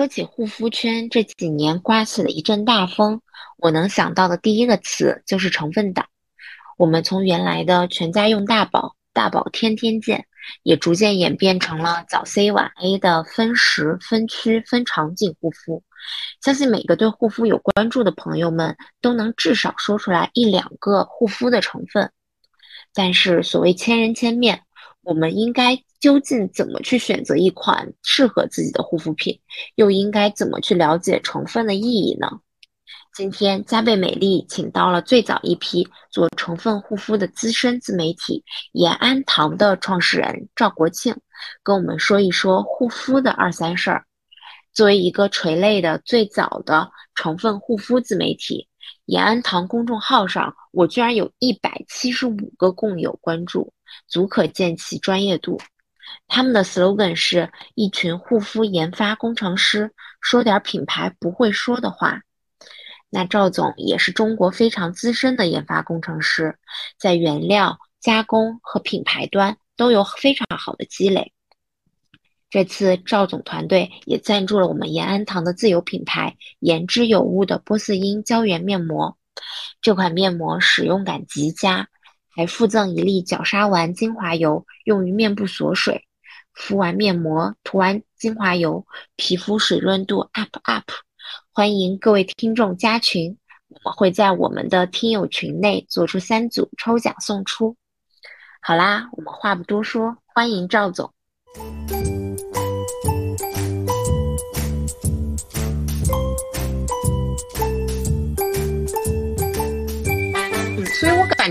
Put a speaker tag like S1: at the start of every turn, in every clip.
S1: 说起护肤圈这几年刮起了一阵大风，我能想到的第一个词就是成分党。我们从原来的全家用大宝、大宝天天见，也逐渐演变成了早 C 晚 A 的分时、分区、分场景护肤。相信每个对护肤有关注的朋友们都能至少说出来一两个护肤的成分。但是所谓千人千面，我们应该。究竟怎么去选择一款适合自己的护肤品，又应该怎么去了解成分的意义呢？今天加倍美丽请到了最早一批做成分护肤的资深自媒体延安堂的创始人赵国庆，跟我们说一说护肤的二三事儿。作为一个垂类的最早的成分护肤自媒体，延安堂公众号上，我居然有一百七十五个共有关注，足可见其专业度。他们的 slogan 是一群护肤研发工程师，说点品牌不会说的话。那赵总也是中国非常资深的研发工程师，在原料加工和品牌端都有非常好的积累。这次赵总团队也赞助了我们延安堂的自有品牌言之有物的波司因胶原面膜，这款面膜使用感极佳。还附赠一粒角鲨烷精华油，用于面部锁水。敷完面膜，涂完精华油，皮肤水润度 up up。欢迎各位听众加群，我们会在我们的听友群内做出三组抽奖送出。好啦，我们话不多说，欢迎赵总。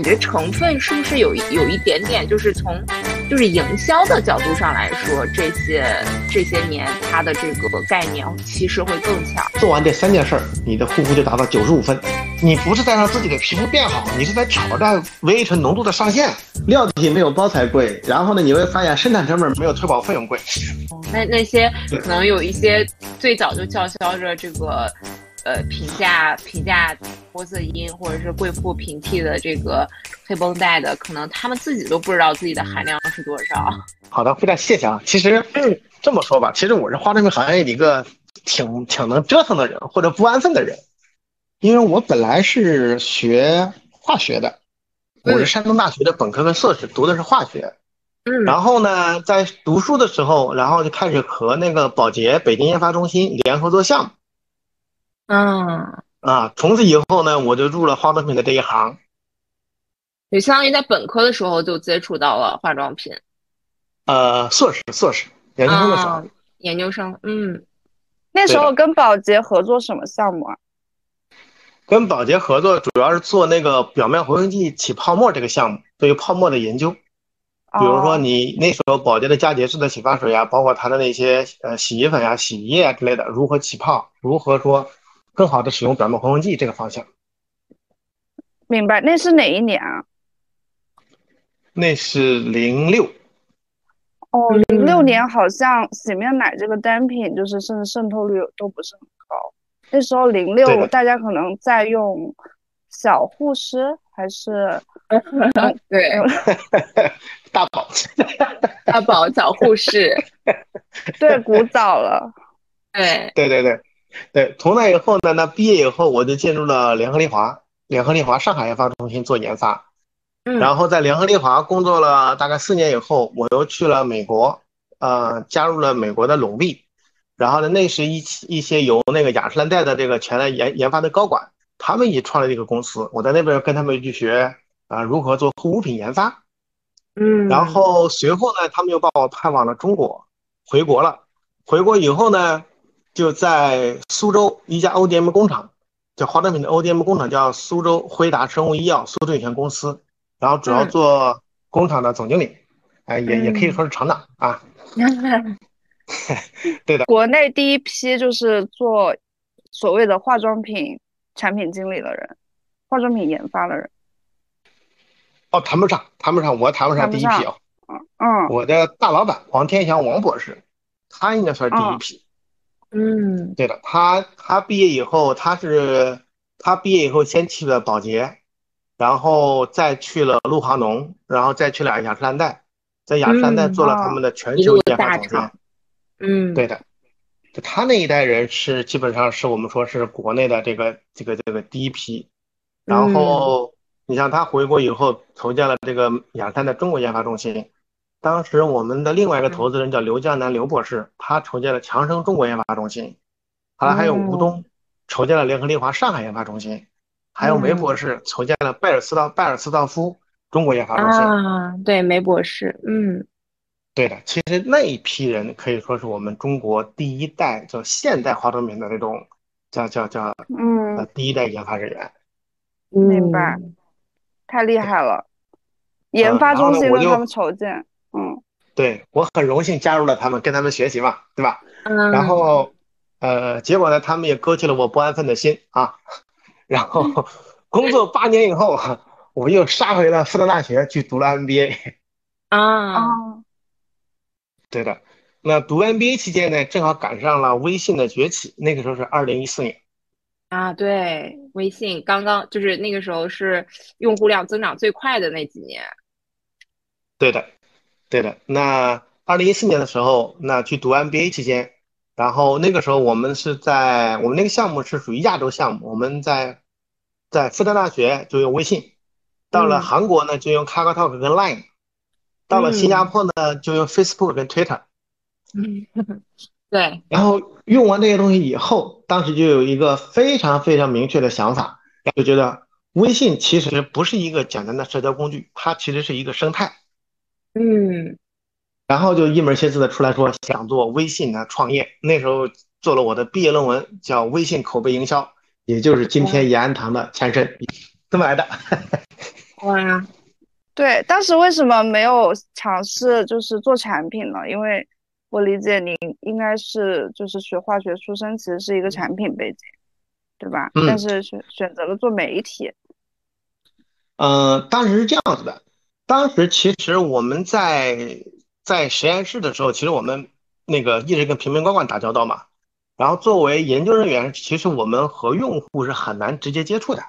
S2: 感觉成分是不是有有一点点，就是从就是营销的角度上来说，这些这些年它的这个概念其实会更强。
S3: 做完这三件事儿，你的护肤就达到九十五分。你不是在让自己的皮肤变好，你是在挑战维 A 醇浓度的上限。料体没有包材贵，然后呢，你会发现生产成本没有退保费用贵。
S2: 那那些可能有一些最早就叫嚣着这个。呃，评价评价玻色因或者是贵妇平替的这个黑绷带的，可能他们自己都不知道自己的含量是多少。
S3: 好的，非常谢谢啊。其实这么说吧，其实我是化妆品行业里一个挺挺能折腾的人，或者不安分的人。因为我本来是学化学的，我是山东大学的本科跟硕士，读的是化学。
S2: 嗯。
S3: 然后呢，在读书的时候，然后就开始和那个宝洁北京研发中心联合做项目。
S2: 嗯
S3: 啊，从此以后呢，我就入了化妆品的这一行。
S2: 你相当于在本科的时候就接触到了化妆品。
S3: 呃，硕士，硕士，研究生的时候。
S2: 研究生，嗯，
S4: 那时候跟宝洁合作什么项目啊？
S3: 跟宝洁合作主要是做那个表面活性剂起泡沫这个项目，对于泡沫的研究。比如说你那时候宝洁的佳洁士的洗发水啊，包括它的那些呃洗衣粉呀、洗衣液啊之类的，如何起泡，如何说。更好的使用表面活性剂这个方向，
S4: 明白？那是哪一年啊？
S3: 那是零六。
S4: 哦，零六年好像洗面奶这个单品就是甚至渗透率都不是很高。那时候零六，大家可能在用小护湿还是
S2: 对
S3: 大宝
S2: 大宝小护士，
S4: 对，古早了。
S2: 对
S3: 对对对。对，从那以后呢，那毕业以后我就进入了联合利华，联合利华上海研发中心做研发，
S2: 嗯，
S3: 然后在联合利华工作了大概四年以后，我又去了美国，呃，加入了美国的隆碧，然后呢，那是一一些由那个雅诗兰黛的这个前来研研发的高管，他们也创立这个公司，我在那边跟他们去学啊如何做护肤品研发，
S2: 嗯，
S3: 然后随后呢，他们又把我派往了中国，回国了，回国以后呢。就在苏州一家 ODM 工厂，叫化妆品的 ODM 工厂，叫苏州辉达生物医药苏州有限公司，然后主要做工厂的总经理，哎，也也可以说是厂长啊。对的，
S4: 国内第一批就是做所谓的化妆品产品经理的人，化妆品研发的人。
S3: 哦，谈不上，谈不上，我谈不上第一批
S4: 啊。嗯，
S3: 我的大老板王天祥王博士，他应该算是第一批。
S2: 嗯，
S3: 对的，他他毕业以后，他是他毕业以后先去了宝洁，然后再去了露华浓，然后再去了雅诗兰黛，在雅诗兰黛做了他们的全球研发总监。
S2: 嗯，
S3: 对的。就他那一代人是基本上是我们说是国内的这个这个这个第一批，然后你像他回国以后筹建了这个雅诗兰黛中国研发中心，当时我们的另外一个投资人叫刘江南刘博士，他筹建了强生中国研发中心，后来还有吴东筹建了联合利华上海研发中心，还有梅博士筹建了拜尔斯道拜尔斯道夫中国研发中心
S2: 啊，对梅博士，嗯。
S3: 对的，其实那一批人可以说是我们中国第一代叫现代化妆品的那种，叫叫叫，
S4: 嗯，
S3: 第一代研发人员。
S4: 明白，太厉害了，研发中心让他们筹建，嗯，
S3: 对我很荣幸加入了他们，跟他们学习嘛，对吧？
S2: 嗯。
S3: 然后，呃，结果呢，他们也勾起了我不安分的心啊。然后，工作八年以后，我又杀回了复旦大学去读了 MBA。
S2: 啊。
S3: 对的，那读 MBA 期间呢，正好赶上了微信的崛起，那个时候是二零一四年。
S2: 啊，对，微信刚刚就是那个时候是用户量增长最快的那几年。
S3: 对的，对的。那二零一四年的时候，那去读 MBA 期间，然后那个时候我们是在我们那个项目是属于亚洲项目，我们在在复旦大学就用微信，到了韩国呢就用 KakaoTalk 跟 Line。到了新加坡呢，就用 Facebook 跟 Twitter。
S2: 嗯，对。
S3: 然后用完这些东西以后，当时就有一个非常非常明确的想法，就觉得微信其实不是一个简单的社交工具，它其实是一个生态。
S2: 嗯。
S3: 然后就一门心思的出来说想做微信的创业。那时候做了我的毕业论文，叫微信口碑营销，也就是今天延安堂的前身，这么来的。
S2: 哇。
S4: 对，当时为什么没有尝试就是做产品呢？因为我理解您应该是就是学化学出身，其实是一个产品背景，对吧？
S3: 嗯。
S4: 但是选选择了做媒体。
S3: 嗯，当时是这样子的，当时其实我们在在实验室的时候，其实我们那个一直跟瓶瓶罐罐打交道嘛。然后作为研究人员，其实我们和用户是很难直接接触的。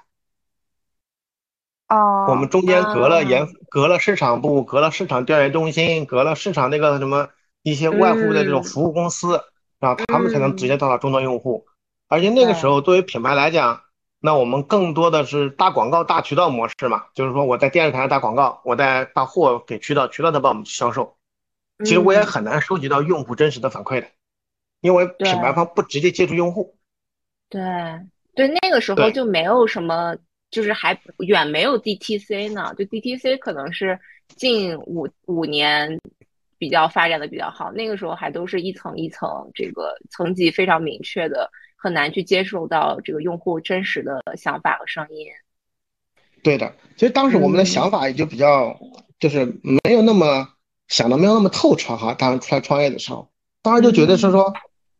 S4: 哦，
S3: 我们中间隔了研，隔了市场部，隔了市场调研中心，隔了市场那个什么一些外部的这种服务公司，然后他们才能直接到达终端用户。而且那个时候，作为品牌来讲，那我们更多的是大广告、大渠道模式嘛，就是说我在电视台上打广告，我在把货给渠道，渠道再帮我们去销售。其实我也很难收集到用户真实的反馈的，因为品牌方不直接接触用户。
S2: 对对，那个时候就没有什么。就是还远没有 DTC 呢，就 DTC 可能是近五五年比较发展的比较好，那个时候还都是一层一层，这个层级非常明确的，很难去接受到这个用户真实的想法和声音。
S3: 对的，其实当时我们的想法也就比较，就是没有那么想的没有那么透彻哈。当时出来创业的时候，当时就觉得是说，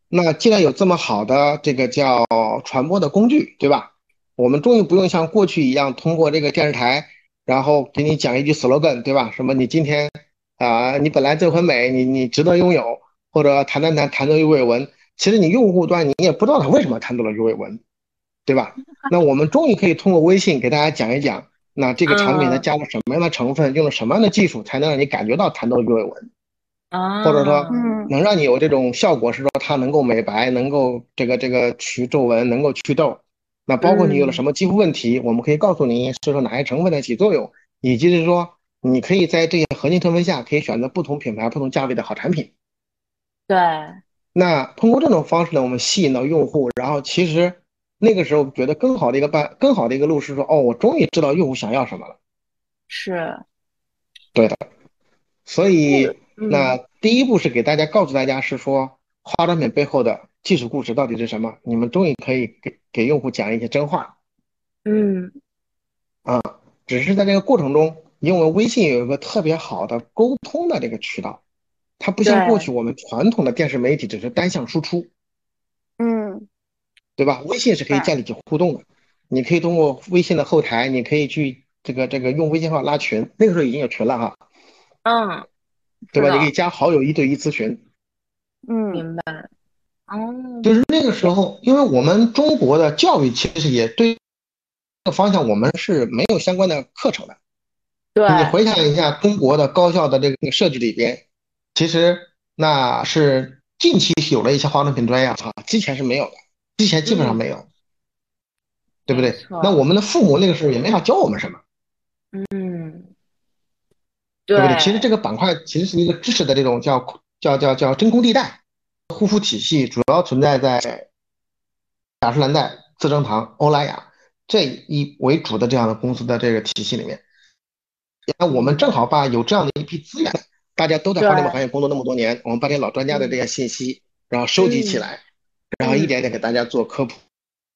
S3: 那既然有这么好的这个叫传播的工具，对吧？我们终于不用像过去一样通过这个电视台，然后给你讲一句 slogan，对吧？什么你今天啊，你本来就很美，你你值得拥有，或者谈谈谈谈到鱼尾纹，其实你用户端你也不知道他为什么谈到了鱼尾纹，对吧？那我们终于可以通过微信给大家讲一讲，那这个产品它加了什么样的成分，用了什么样的技术，才能让你感觉到谈到鱼尾纹
S2: 啊？
S3: 或者说，能让你有这种效果，是说它能够美白，能够这个这个去皱纹，能够祛痘。那包括你有了什么肌肤问题，我们可以告诉你是说哪些成分在起作用，以及是说你可以在这些核心成分下可以选择不同品牌、不同价位的好产品。
S2: 对。
S3: 那通过这种方式呢，我们吸引到用户，然后其实那个时候觉得更好的一个办、更好的一个路是说，哦，我终于知道用户想要什么了。
S2: 是。
S3: 对的。所以那第一步是给大家告诉大家是说化妆品背后的。技术故事到底是什么？你们终于可以给给用户讲一些真话。
S2: 嗯，
S3: 啊，只是在这个过程中，因为微信有一个特别好的沟通的这个渠道，它不像过去我们传统的电视媒体只是单向输出。
S4: 嗯，
S3: 对吧？微信是可以建立起互动的，你可以通过微信的后台，你可以去这个这个用微信号拉群，那个时候已经有群了哈。
S2: 嗯，
S3: 对吧？你可以加好友一对一咨询。
S4: 嗯，
S2: 明白。
S3: 哦，就是那个时候，因为我们中国的教育其实也对这个方向，我们是没有相关的课程的。
S2: 对，
S3: 你回想一下中国的高校的这个设置里边，其实那是近期是有了一些化妆品专业啊，之前是没有的，之前基本上没有，对不对？那我们的父母那个时候也没法教我们什么，
S2: 嗯，
S3: 对不对？其实这个板块其实是一个知识的这种叫叫叫叫真空地带，护肤体系主要存在在雅诗兰黛、资生堂、欧莱雅这一为主的这样的公司的这个体系里面。那我们正好把有这样的一批资源，大家都在互联网行业工作那么多年，我们把这老专家的这些信息，然后收集起来，然后一点点给大家做科普。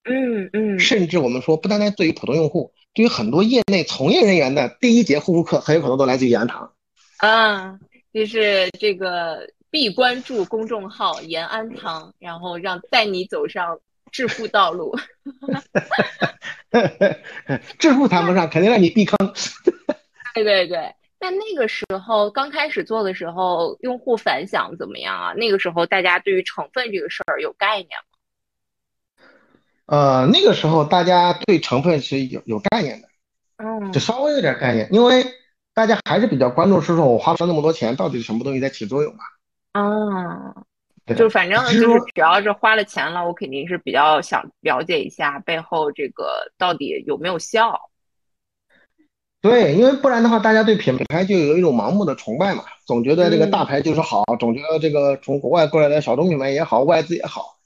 S2: 嗯嗯。
S3: 甚至我们说，不单单对于普通用户，对于很多业内从业人员的第一节护肤课，很有可能都来自于延安堂。
S2: 啊，就是这个必关注公众号延安堂，然后让带你走上致富道路。
S3: 致富谈不上，肯定让你避坑。
S2: 对 对对，那那个时候刚开始做的时候，用户反响怎么样啊？那个时候大家对于成分这个事儿有概念吗？
S3: 呃，那个时候大家对成分是有有概念的，
S2: 嗯，
S3: 就稍微有点概念，因为大家还是比较关注，是说我花了那么多钱，到底什么东西在起作用嘛？
S2: 啊，就反正就是只要是花了钱了，我肯定是比较想了解一下背后这个到底有没有效。
S3: 对，因为不然的话，大家对品牌就有一种盲目的崇拜嘛，总觉得这个大牌就是好，总觉得这个从国外过来的小众品牌也好，外资也好，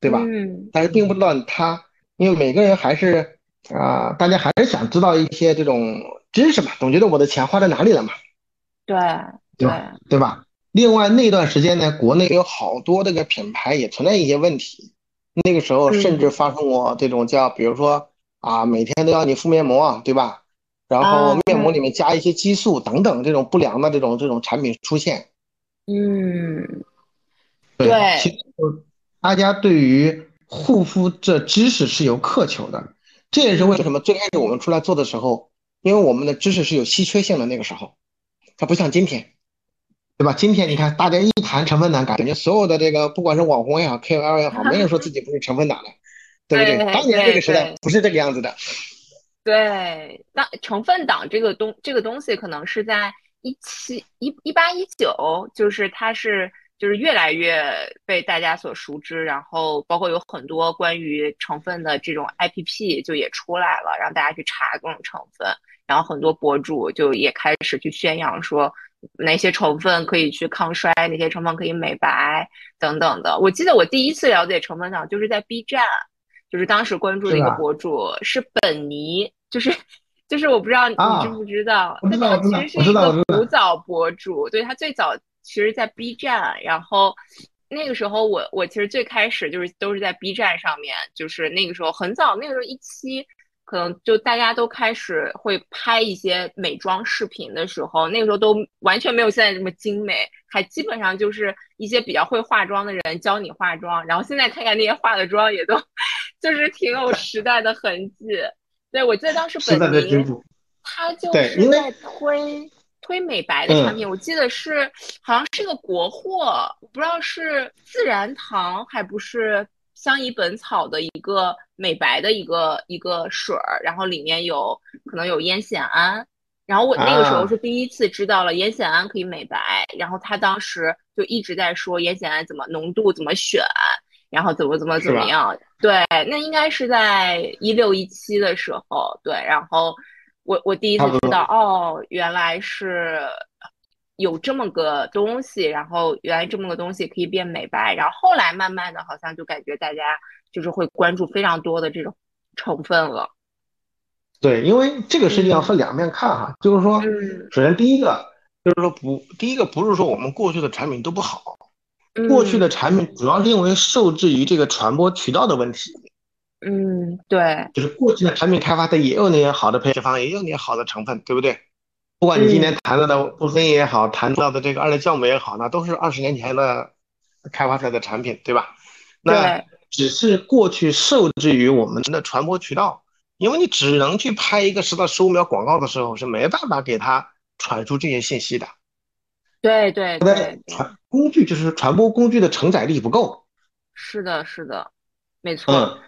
S3: 对吧？
S2: 嗯。
S3: 但是并不知道它，因为每个人还是啊，大家还是想知道一些这种知识嘛，总觉得我的钱花在哪里了嘛。
S2: 对。
S3: 对。对吧？另外那段时间呢，国内有好多这个品牌也存在一些问题，那个时候甚至发生过这种叫，比如说啊，每天都要你敷面膜，对吧？然后面膜里面加一些激素等等这种不良的这种这种产品出现，
S2: 嗯，
S3: 对，其实大家对于护肤这知识是有渴求的，这也是为什么最开始我们出来做的时候，因为我们的知识是有稀缺性的，那个时候，它不像今天，对吧？今天你看大家一谈成分党，感觉所有的这个不管是网红也好，KOL 也好，没人说自己不是成分党的，对不对？当年这个时代不是这个样子的。
S2: 对，那成分党这个东这个东西，可能是在一七一一八一九，就是它是就是越来越被大家所熟知，然后包括有很多关于成分的这种 APP 就也出来了，让大家去查各种成分，然后很多博主就也开始去宣扬说哪些成分可以去抗衰，哪些成分可以美白等等的。我记得我第一次了解成分党就是在 B 站，就是当时关注的一个博主是本尼。就是，就是我不知道你知不知道，
S3: 但他
S2: 其实是一个古早博主，对他最早其实，在 B 站，然后那个时候我我其实最开始就是都是在 B 站上面，就是那个时候很早，那个时候一期可能就大家都开始会拍一些美妆视频的时候，那个时候都完全没有现在这么精美，还基本上就是一些比较会化妆的人教你化妆，然后现在看看那些化的妆也都 就是挺有时代的痕迹。对，我记得当时本尼他就是在推推美白的产品，我记得是好像是个国货，不知道是自然堂还不是相宜本草的一个美白的一个一个水儿，然后里面有可能有烟酰胺，然后我那个时候是第一次知道了烟酰胺可以美白，然后他当时就一直在说烟酰胺怎么浓度怎么选。然后怎么怎么怎么样？对，那应该是在一六一七的时候，对。然后我我第一次知道，哦，原来是有这么个东西，然后原来这么个东西可以变美白。然后后来慢慢的，好像就感觉大家就是会关注非常多的这种成分了。
S3: 对，因为这个事情要分两面看哈，就是说，首先第一个就是说不，第一个不是说我们过去的产品都不好。过去的产品主要是因为受制于这个传播渠道的问题。
S2: 嗯，对，
S3: 就是过去的产品开发的也有那些好的配方，也有那些好的成分，对不对？不管你今天谈到的布森也好，谈到的这个二类酵母也好，那都是二十年前的开发出来的产品，对吧？那只是过去受制于我们的传播渠道，因为你只能去拍一个十到十五秒广告的时候，是没办法给他传输这些信息的。
S2: 对对对，
S3: 传工具就是传播工具的承载力不够。
S2: 是的，是的，没错。
S3: 嗯，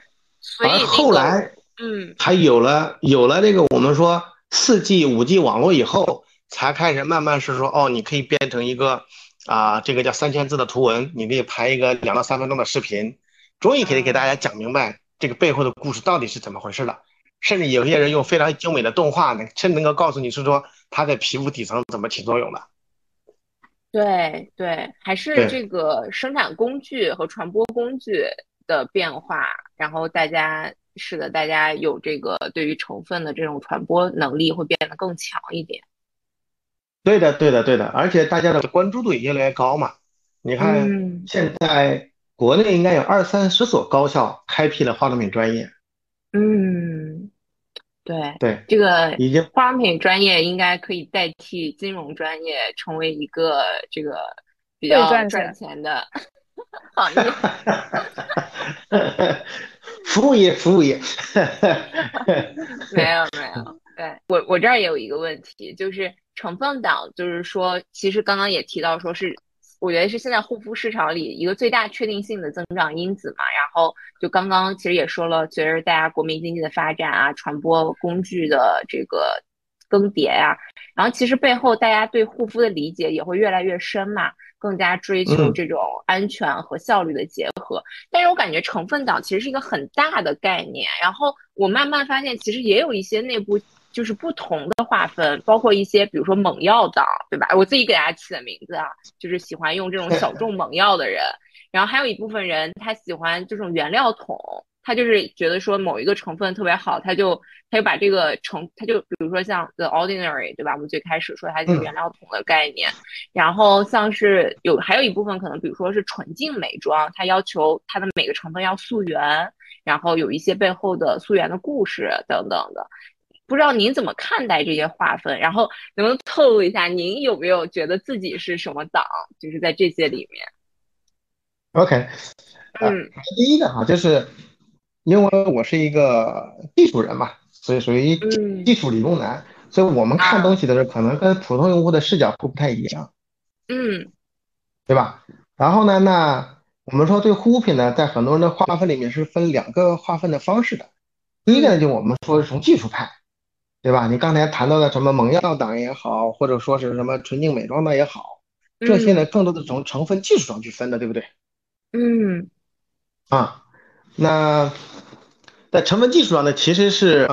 S2: 所以
S3: 后来，
S2: 嗯，
S3: 才有了有了这个我们说四 G、五 G 网络以后，才开始慢慢是说，哦，你可以变成一个啊，这个叫三千字的图文，你可以拍一个两到三分钟的视频，终于可以给大家讲明白这个背后的故事到底是怎么回事了。甚至有些人用非常精美的动画，能甚至能够告诉你是说它在皮肤底层怎么起作用的。
S2: 对对，还是这个生产工具和传播工具的变化，然后大家使得大家有这个对于成分的这种传播能力会变得更强一点。
S3: 对的，对的，对的，而且大家的关注度也越来越高嘛。你看，现在国内应该有二三十所高校开辟了化妆品专业。
S2: 嗯，对
S3: 对，
S2: 这个
S3: 已经
S2: 化妆品专业应该可以代替金融专业，成为一个这个比较赚钱的 行业。
S3: 服务业，服务业。
S2: 没有没有，对我我这儿也有一个问题，就是成分党，就是说，其实刚刚也提到说是。我觉得是现在护肤市场里一个最大确定性的增长因子嘛，然后就刚刚其实也说了，随着大家国民经济的发展啊，传播工具的这个更迭呀，然后其实背后大家对护肤的理解也会越来越深嘛，更加追求这种安全和效率的结合。但是我感觉成分党其实是一个很大的概念，然后我慢慢发现其实也有一些内部。就是不同的划分，包括一些，比如说猛药党，对吧？我自己给大家起的名字啊，就是喜欢用这种小众猛药的人。然后还有一部分人，他喜欢这种原料桶，他就是觉得说某一个成分特别好，他就他就把这个成，他就比如说像 The Ordinary，对吧？我们最开始说它就是原料桶的概念。然后像是有还有一部分可能，比如说是纯净美妆，它要求它的每个成分要溯源，然后有一些背后的溯源的故事等等的。不知道您怎么看待这些划分？然后能不能透露一下，您有没有觉得自己是什么党？就是在这些里面。
S3: OK，嗯，第一个哈，就是因为我是一个技术人嘛，所以属于技术理工男，所以我们看东西的时候，可能跟普通用户的视角会不太一样。
S2: 嗯，
S3: 对吧？然后呢，那我们说对护肤品呢，在很多人的划分里面是分两个划分的方式的。第一个呢，就我们说是从技术派。对吧？你刚才谈到的什么猛药党也好，或者说是什么纯净美妆的也好，这些呢，更多的从成分技术上去分的，对不对？
S2: 嗯。
S3: 啊，那在成分技术上呢，其实是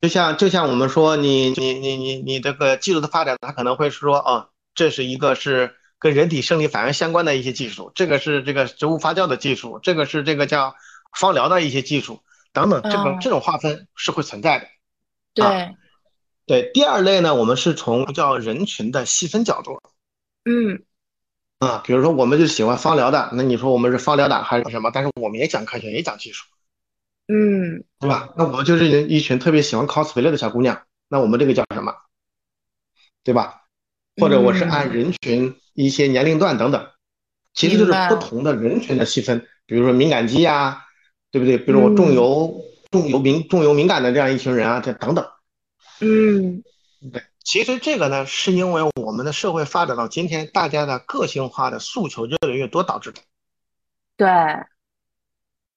S3: 就像就像我们说，你你你你你这个技术的发展，它可能会说，啊，这是一个是跟人体生理反应相关的一些技术，这个是这个植物发酵的技术，这个是这个叫芳疗的一些技术等等，这个这种划分是会存在的。
S2: 对。
S3: 对第二类呢，我们是从叫人群的细分角度，
S2: 嗯，
S3: 啊，比如说我们就喜欢芳疗的，那你说我们是芳疗党还是什么？但是我们也讲科学，也讲技术，
S2: 嗯，
S3: 对吧？那我们就是一群特别喜欢 cosplay 的小姑娘，那我们这个叫什么？对吧？或者我是按人群一些年龄段等等，其实就是不同的人群的细分，比如说敏感肌呀，对不对？比如我重油、重油敏、重油敏感的这样一群人啊，这等等。
S2: 嗯，
S3: 对，其实这个呢，是因为我们的社会发展到今天，大家的个性化的诉求越来越多导致的。
S2: 对，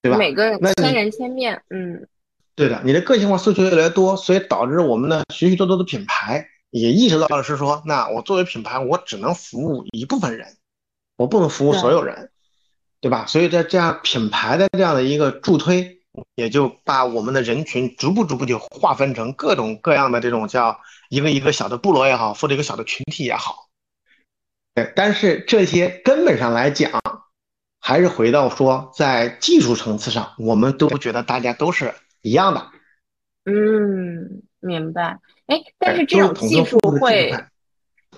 S3: 对吧？
S2: 每个千人千面，嗯，
S3: 对的，你的个性化诉求越来越多，所以导致我们的许许多多的品牌也意识到了是说，那我作为品牌，我只能服务一部分人，我不能服务所有人，对吧？所以在这样品牌的这样的一个助推。也就把我们的人群逐步逐步就划分成各种各样的这种叫一个一个小的部落也好，或者一个小的群体也好。对，但是这些根本上来讲，还是回到说在技术层次上，我们都觉得大家都是一样的。
S2: 嗯，明白。哎，但是这种技术会。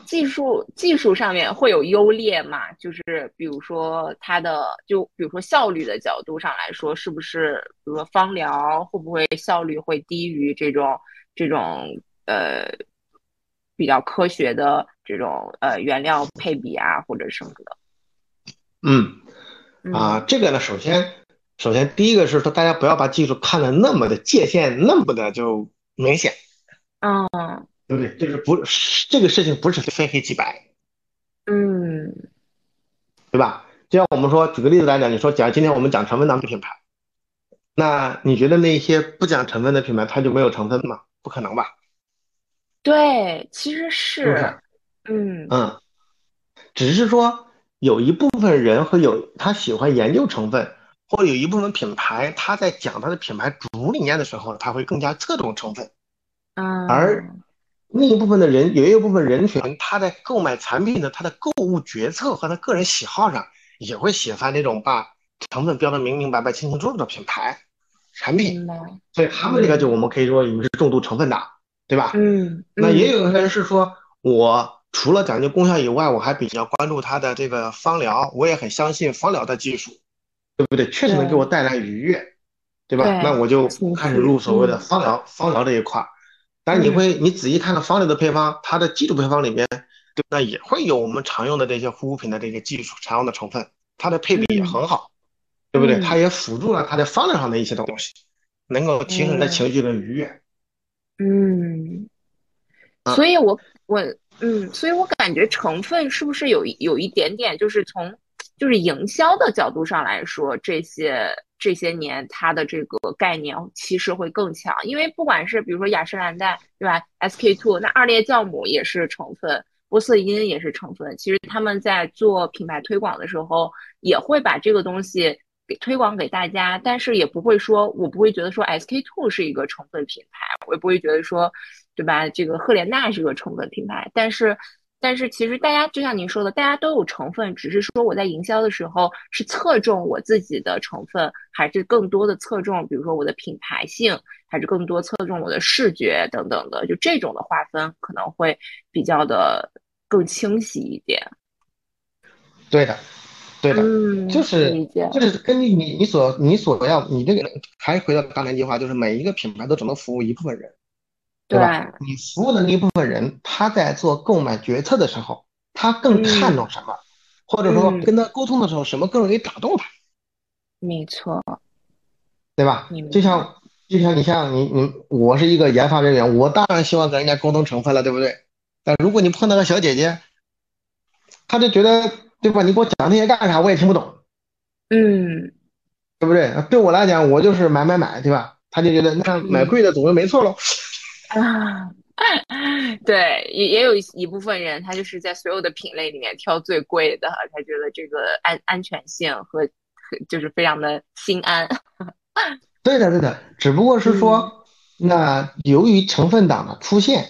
S2: 技术技术上面会有优劣嘛？就是比如说它的，就比如说效率的角度上来说，是不是比如说芳疗会不会效率会低于这种这种呃比较科学的这种呃原料配比啊或者什么的？
S3: 嗯，啊，这个呢，首先首先第一个是说，大家不要把技术看得那么的界限那么的就明显。
S2: 嗯。
S3: 对不对？就是不，这个事情不是非黑即白，
S2: 嗯，
S3: 对吧？就像我们说，举个例子来讲，你说，假如今天我们讲成分党的品牌，那你觉得那些不讲成分的品牌，它就没有成分吗？不可能吧？
S2: 对，其实
S3: 是，
S2: 嗯
S3: 嗯，只是说有一部分人和有他喜欢研究成分，或者有一部分品牌，他在讲他的品牌主理念的时候，他会更加侧重成分。
S2: 嗯，
S3: 而另一部分的人，有一部分人群，他在购买产品的他的购物决策和他个人喜好上，也会喜欢那种把成分标的明明白白、清清楚楚的品牌产品。所以他们这个就我们可以说你们是重度成分党，对吧？
S2: 嗯，
S3: 那也有些人是说，我除了讲究功效以外，我还比较关注它的这个芳疗，我也很相信芳疗的技术，对不对？确实能给我带来愉悦，对吧？
S2: 对
S3: 那我就开始入所谓的
S2: 嗯
S3: 芳疗，芳疗这一块儿。但你会，你仔细看看方疗的配方，它的基础配方里面，对那？也会有我们常用的这些护肤品的这个技术常用的成分，它的配比也很好，对不对？
S2: 嗯
S3: 它也辅助了它的方疗上的一些东西，能够提升你的
S2: 嗯
S3: 情绪的愉悦。
S2: 嗯，
S3: 啊
S2: 所以我我嗯，所以我感觉成分是不是有有一点点，就是从就是营销的角度上来说，这些这些年它的这个概念其实会更强，因为不管是比如说雅诗兰黛，对吧？SK two 那二裂酵母也是成分，玻色因也是成分，其实他们在做品牌推广的时候，也会把这个东西给推广给大家，但是也不会说，我不会觉得说 SK two 是一个成分品牌，我也不会觉得说，对吧？这个赫莲娜是个成分品牌，但是。但是其实大家就像您说的，大家都有成分，只是说我在营销的时候是侧重我自己的成分，还是更多的侧重，比如说我的品牌性，还是更多侧重我的视觉等等的，就这种的划分可能会比较的更清晰一点。
S3: 对的，对的。
S2: 嗯，
S3: 就是
S2: 理解。
S3: 就是根据你你所你所要你这个还回到刚才那句话，就是每一个品牌都只能服务一部分人，对吧？你服务的那一部分人，他在做购买决策的时候，他更看重什么，或者说
S2: 嗯
S3: 跟他沟通的时候，什么更容易打动他，
S2: 没错，
S3: 对吧？就像就像你像你你我是一个研发人员，我当然希望跟人家沟通成分了，对不对？但如果你碰到个小姐姐，她就觉得对吧？你给我讲那些干啥？我也听不懂。
S2: 嗯，
S3: 对不对？对我来讲，我就是买买买，对吧？他就觉得那买贵的总是没错喽。
S2: 啊，对，也也有一一部分人，他就是在所有的品类里面挑最贵的，他觉得这个安安全性和和就是非常的心安。
S3: 对的，对的，只不过是说，那由于成分党的出现，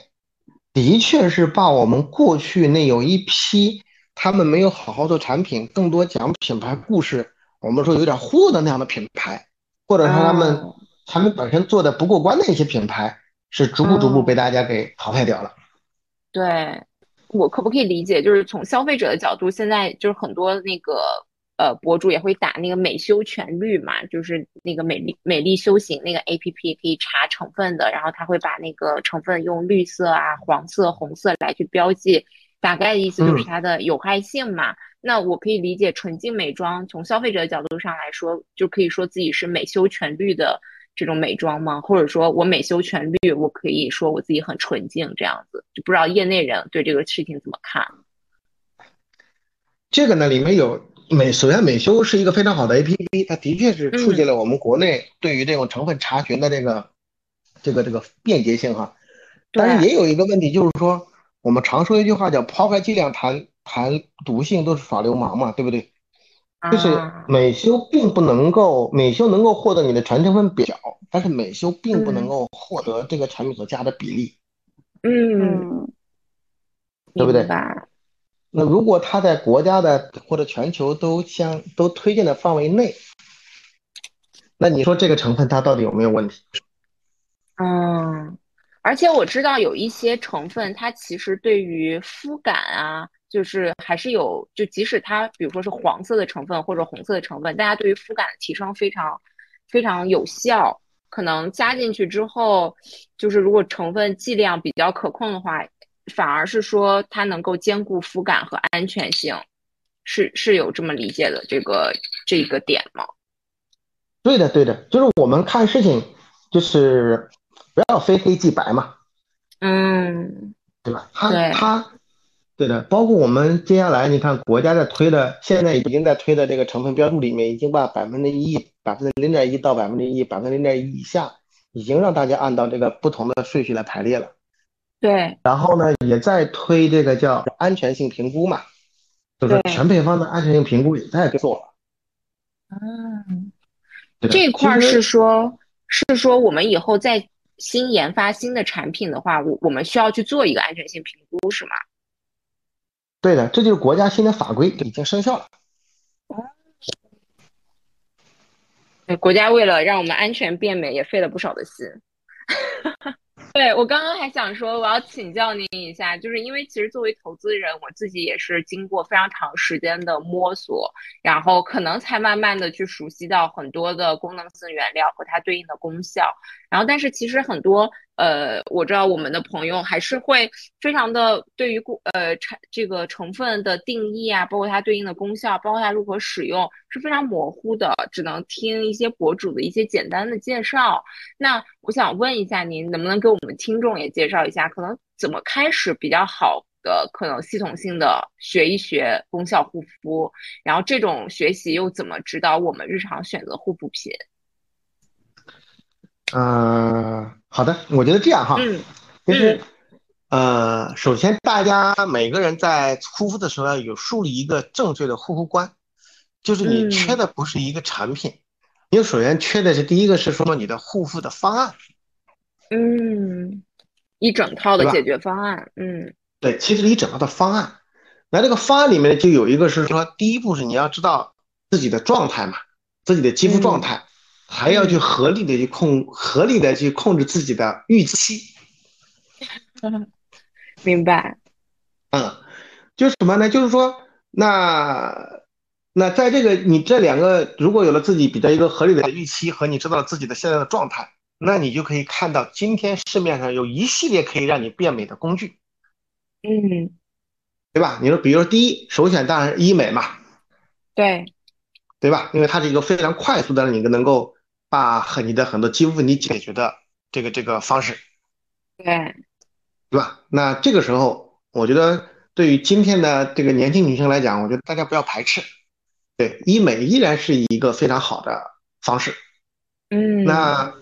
S3: 的确是把我们过去那有一批他们没有好好做产品，更多讲品牌故事，我们说有点忽悠的那样的品牌，或者说他们
S2: 哦
S3: 他们本身做的不过关的一些品牌，是逐步逐步被大家给淘汰掉了。
S2: 对，我可不可以理解，就是从消费者的角度，现在就是很多那个呃博主也会打那个美修全绿嘛，就是那个美丽美丽修行那个 APP 可以查成分的，然后他会把那个成分用绿色啊、黄色、红色来去标记，大概的意思就是
S3: 嗯
S2: 它的有害性嘛。那我可以理解纯净美妆，从消费者的角度上来说，就可以说自己是美修全绿的这种美妆吗？或者说我美修全绿，我可以说我自己很纯净这样子，就不知道业内人对这个事情怎么看？
S3: 这个呢，里面有美，首先美修是一个非常好的 APP，它的确是促进了我们国内对于这种成分查询的这个这个这个便捷性哈。但是也有一个问题，就是说我们常说一句话叫“抛开剂量谈谈毒性都是耍流氓”嘛，对不对？就是
S2: 啊，
S3: 美修并不能够，美修能够获得你的全成分表，但是美修并不能够获得这个产品所加的比例。
S2: 嗯，
S4: 嗯，
S3: 对不对那如果它在国家的或者全球都相都推荐的范围内，那你说这个成分它到底有没有问题？
S2: 嗯，而且我知道有一些成分，它其实对于肤感啊，就是还是有，就即使它比如说是黄色的成分或者红色的成分，大家对于肤感的提升非常非常有效。可能加进去之后，就是如果成分剂量比较可控的话，反而是说它能够兼顾肤感和安全性，是是有这么理解的这个这个点吗？
S3: 对的，对的，就是我们看事情就是不要非黑即白嘛，
S2: 嗯，
S3: 对吧？它
S2: 对
S3: 它，对的，包括我们接下来你看国家在推的，现在已经在推的这个成分标注里面，已经把百分之一、百分之零点一到百分之一、百分之零点一以下，已经让大家按照这个不同的顺序来排列了。
S2: 对，
S3: 然后呢，也在推这个叫安全性评估嘛，就是全配方的安全性评估也在做了。
S2: 嗯，这块儿是说，是说我们以后在新研发新的产品的话，我我们需要去做一个安全性评估，是吗？
S3: 对的，这就是国家新的法规已经生效了。
S2: 国家为了让我们安全变美，也费了不少的心。对我刚刚还想说，我要请教您一下，就是因为其实作为投资人，我自己也是经过非常长时间的摸索，然后可能才慢慢的去熟悉到很多的功能性原料和它对应的功效。然后，但是其实很多呃，我知道我们的朋友还是会非常的对于功呃产这个成分的定义啊，包括它对应的功效，包括它如何使用是非常模糊的，只能听一些博主的一些简单的介绍。那我想问一下您，能不能给我们听众也介绍一下，可能怎么开始比较好的，可能系统性的学一学功效护肤，然后这种学习又怎么指导我们日常选择护肤品？
S3: 嗯，好的，我觉得这样哈，
S2: 嗯
S3: 其实，呃，首先大家每个人在护肤的时候要有树立一个正确的护肤观，就是你
S2: 嗯
S3: 缺的不是一个产品，你首先缺的是第一个是说你的护肤的方案。
S2: 嗯，一整套的解决方案。嗯
S3: 对，其实一整套的方案，那这个方案里面就有一个是说，第一步是你要知道自己的状态嘛，自己的肌肤状态，还要去合理的去控，合理的去控制自己的预期。
S2: 明白。
S3: 嗯，就是什么呢？就是说，那那在这个你这两个如果有了自己比较一个合理的预期和你知道了自己的现在的状态，那你就可以看到今天市面上有一系列可以让你变美的工具，
S2: 嗯，
S3: 对吧？你说，比如说第一首选当然是医美嘛，
S2: 对，
S3: 对吧？因为它是一个非常快速的让你能够把很你的很多肌肤问题解决的这个这个方式，
S2: 对，
S3: 对吧？那这个时候，我觉得对于今天的这个年轻女性来讲，我觉得大家不要排斥，对，医美依然是一个非常好的方式。
S2: 嗯，
S3: 那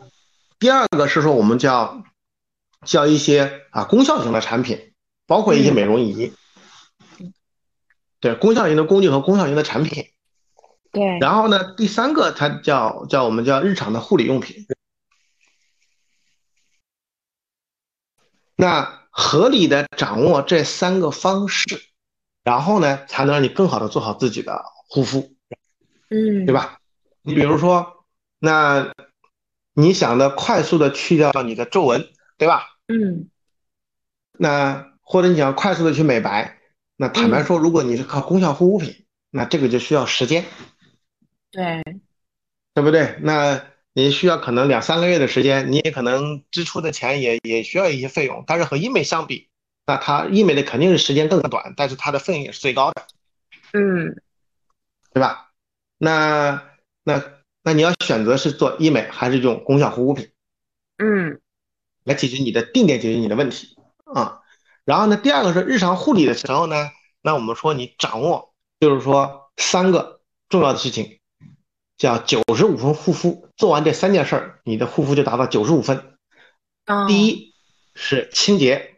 S3: 第二个是说，我们叫叫一些啊功效型的产品，包括一些
S2: 嗯
S3: 美容仪，对，功效型的工具和功效型的产品。
S2: 对，
S3: 然后呢，第三个它叫叫我们叫日常的护理用品。那合理的掌握这三个方式，然后呢，才能让你更好的做好自己的护肤，
S2: 嗯，
S3: 对？吧？你比如说，那你想的快速的去掉你的皱纹，对吧？
S2: 嗯
S3: 那或者你想快速的去美白，那坦白说，如果你是靠功效护肤品，那这个就需要时间。
S2: 对，
S3: 对不对？那你需要可能两三个月的时间，你也可能支出的钱也也需要一些费用，但是和医美相比，那它医美的肯定是时间更短，但是它的费用也是最高的，
S2: 嗯
S3: 对吧？那那那你要选择是做医美还是用功效护肤品
S2: 嗯
S3: 来解决你的定点解决你的问题啊？然后呢，第二个是日常护理的时候呢，那我们说你掌握就是说三个重要的事情，叫九十五分护肤，做完这三件事儿，你的护肤就达到九十五分。
S2: 哦，
S3: 第一是清洁，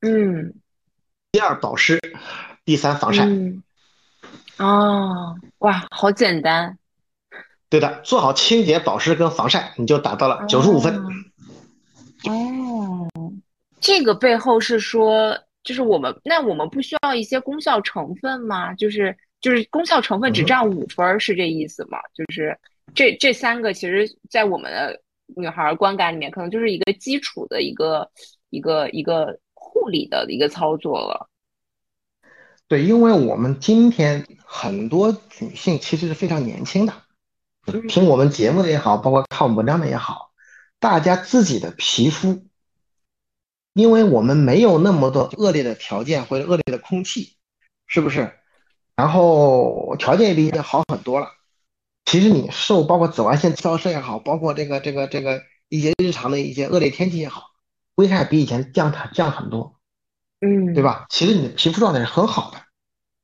S2: 嗯
S3: 第二保湿，第三防晒。
S2: 嗯，哦，哇，好简单，
S3: 对的，做好清洁、保湿跟防晒，你就达到了九十五分。
S2: 哦，这个背后是说，就是我们那我们不需要一些功效成分吗？就是就是功效成分只
S3: 嗯
S2: 占五分儿，是这意思吗？就是这这三个，其实在我们的女孩儿观感里面，可能就是一个基础的一个一个一个护理的一个操作了。
S3: 对，因为我们今天很多女性其实是非常年轻的，
S2: 嗯
S3: 听我们节目的也好，包括看我们文章的也好，大家自己的皮肤，因为我们没有那么多恶劣的条件或者恶劣的空气，是不是？然后条件也比以前好很多了。其实你受包括紫外线照射也好，包括这个这个这个一些日常的一些恶劣天气也好，危害比以前降很降很多，
S2: 嗯，
S3: 对？吧？其实你的皮肤状态是很好的。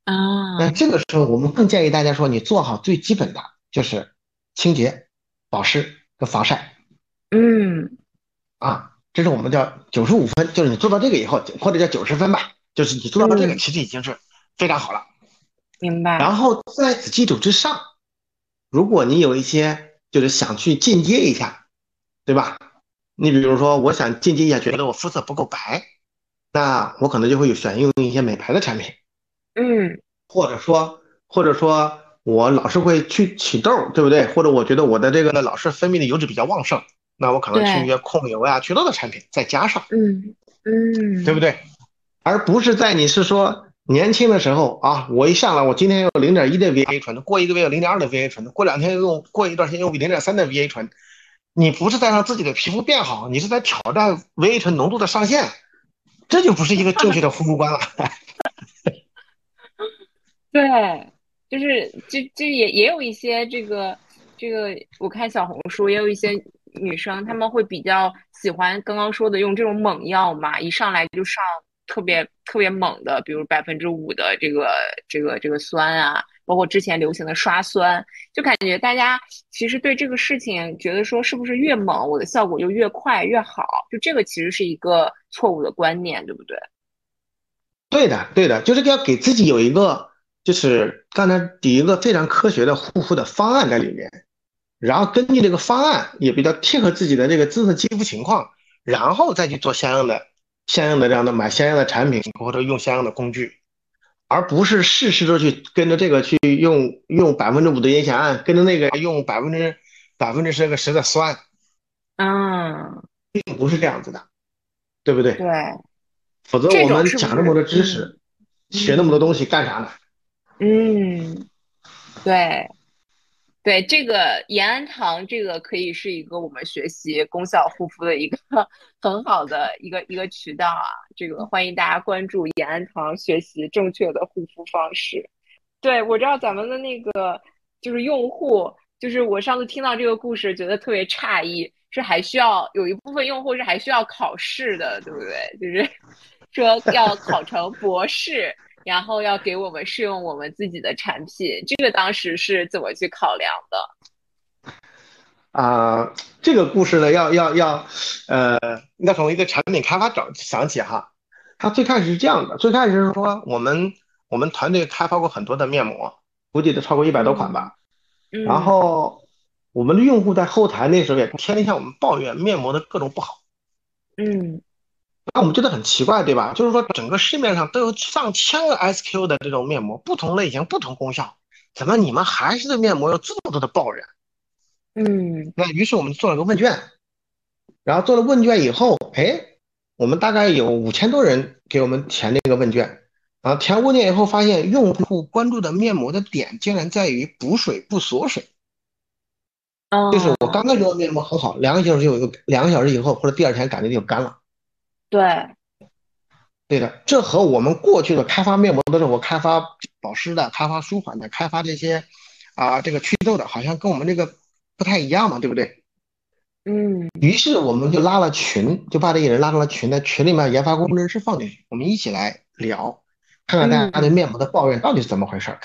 S2: 啊，
S3: 那这个时候，我们更建议大家说，你做好最基本的就是清洁、保湿跟防晒
S2: 嗯
S3: 啊，这是我们叫九十五分，就是你做到这个以后，或者叫九十分吧，就是你做到这个，
S2: 嗯
S3: 其实已经是非常好了。
S2: 明白。
S3: 然后在此基础之上，如果你有一些就是想去进阶一下，对吧？你比如说，我想进阶一下，觉得我肤色不够白，那我可能就会有选用一些美白的产品，
S2: 嗯，
S3: 或者说，或者说我老是会去起痘，对不对？或者我觉得我的这个老是分泌的油脂比较旺盛，那我可能去一些控油呀、祛痘的产品，再加上，
S2: 嗯嗯，
S3: 对不对？而不是在你是说年轻的时候啊，我一上来，我今天有零点一的 VA 醇，过一个月有零点二的 VA 醇，过两天用，过一段时间用零点三的 VA 醇，你不是在让自己的皮肤变好，你是在挑战 VA 醇浓度的上限，这就不是一个正确的护肤观了。
S2: 对，就是这这也也有一些这个这个，我看小红书也有一些女生，她们会比较喜欢刚刚说的用这种猛药嘛，一上来就上特别特别猛的，比如百分之五的这个这个这个酸啊，包括之前流行的刷酸，就感觉大家其实对这个事情觉得说是不是越猛，我的效果就越快越好，就这个其实是一个错误的观念，对不对？
S3: 对的，对的，就是要给自己有一个，就是刚才第一个非常科学的护肤的方案在里面，然后根据这个方案也比较贴合自己的这个自身肌肤情况，然后再去做相应的、相应的这样的买相应的产品或者用相应的工具，而不是事事都去跟着这个去用用百分之五的烟酰胺，跟着那个用百分之百分之十个十的酸，
S2: 嗯，
S3: 并不是这样子的，对不对？
S2: 对。
S3: 否则我们讲那么多知识，学那么多东西干啥呢？
S2: 嗯，对，对，这个延安堂，这个可以是一个我们学习功效护肤的一个 很好的一个一个渠道啊。这个欢迎大家关注延安堂，学习正确的护肤方式。对，我知道咱们的那个就是用户，就是我上次听到这个故事，觉得特别诧异，是还需要有一部分用户是还需要考试的，对不对？就是 说要考成博士。然后要给我们试用我们自己的产品，这个当时是怎么去考量的？
S3: 啊、这个故事呢，要要要，呃，要从一个产品开发找想起哈。它最开始是这样的，最开始是说我们我们团队开发过很多的面膜，估计得超过一百多款吧。
S2: 嗯，
S3: 然后我们的用户在后台那时候也天天向我们抱怨面膜的各种不好。
S2: 嗯
S3: 那我们觉得很奇怪，对吧？就是说，整个市面上都有上千个 SQ 的这种面膜，不同类型、不同功效，怎么你们还是对面膜有这么多的抱怨？
S2: 嗯
S3: 那于是我们做了个问卷，然后做了问卷以后，哎，我们大概有五千多人给我们填这个问卷，然后填问卷以后发现，用户关注的面膜的点竟然在于补水不锁水，
S2: 哦，
S3: 就是我刚刚用的面膜很好，两个小时有一个两个小时以后或者第二天感觉就干了。
S2: 对，
S3: 对的，这和我们过去的开发面膜的时候，我开发保湿的、开发舒缓的、开发这些啊这个祛痘的，好像跟我们这个不太一样嘛，对不对？
S2: 嗯
S3: 于是我们就拉了群，就把这些人拉到了群，在群里面研发工程师放进去，我们一起来聊，看看大家对面膜的抱怨到底是怎么回事儿。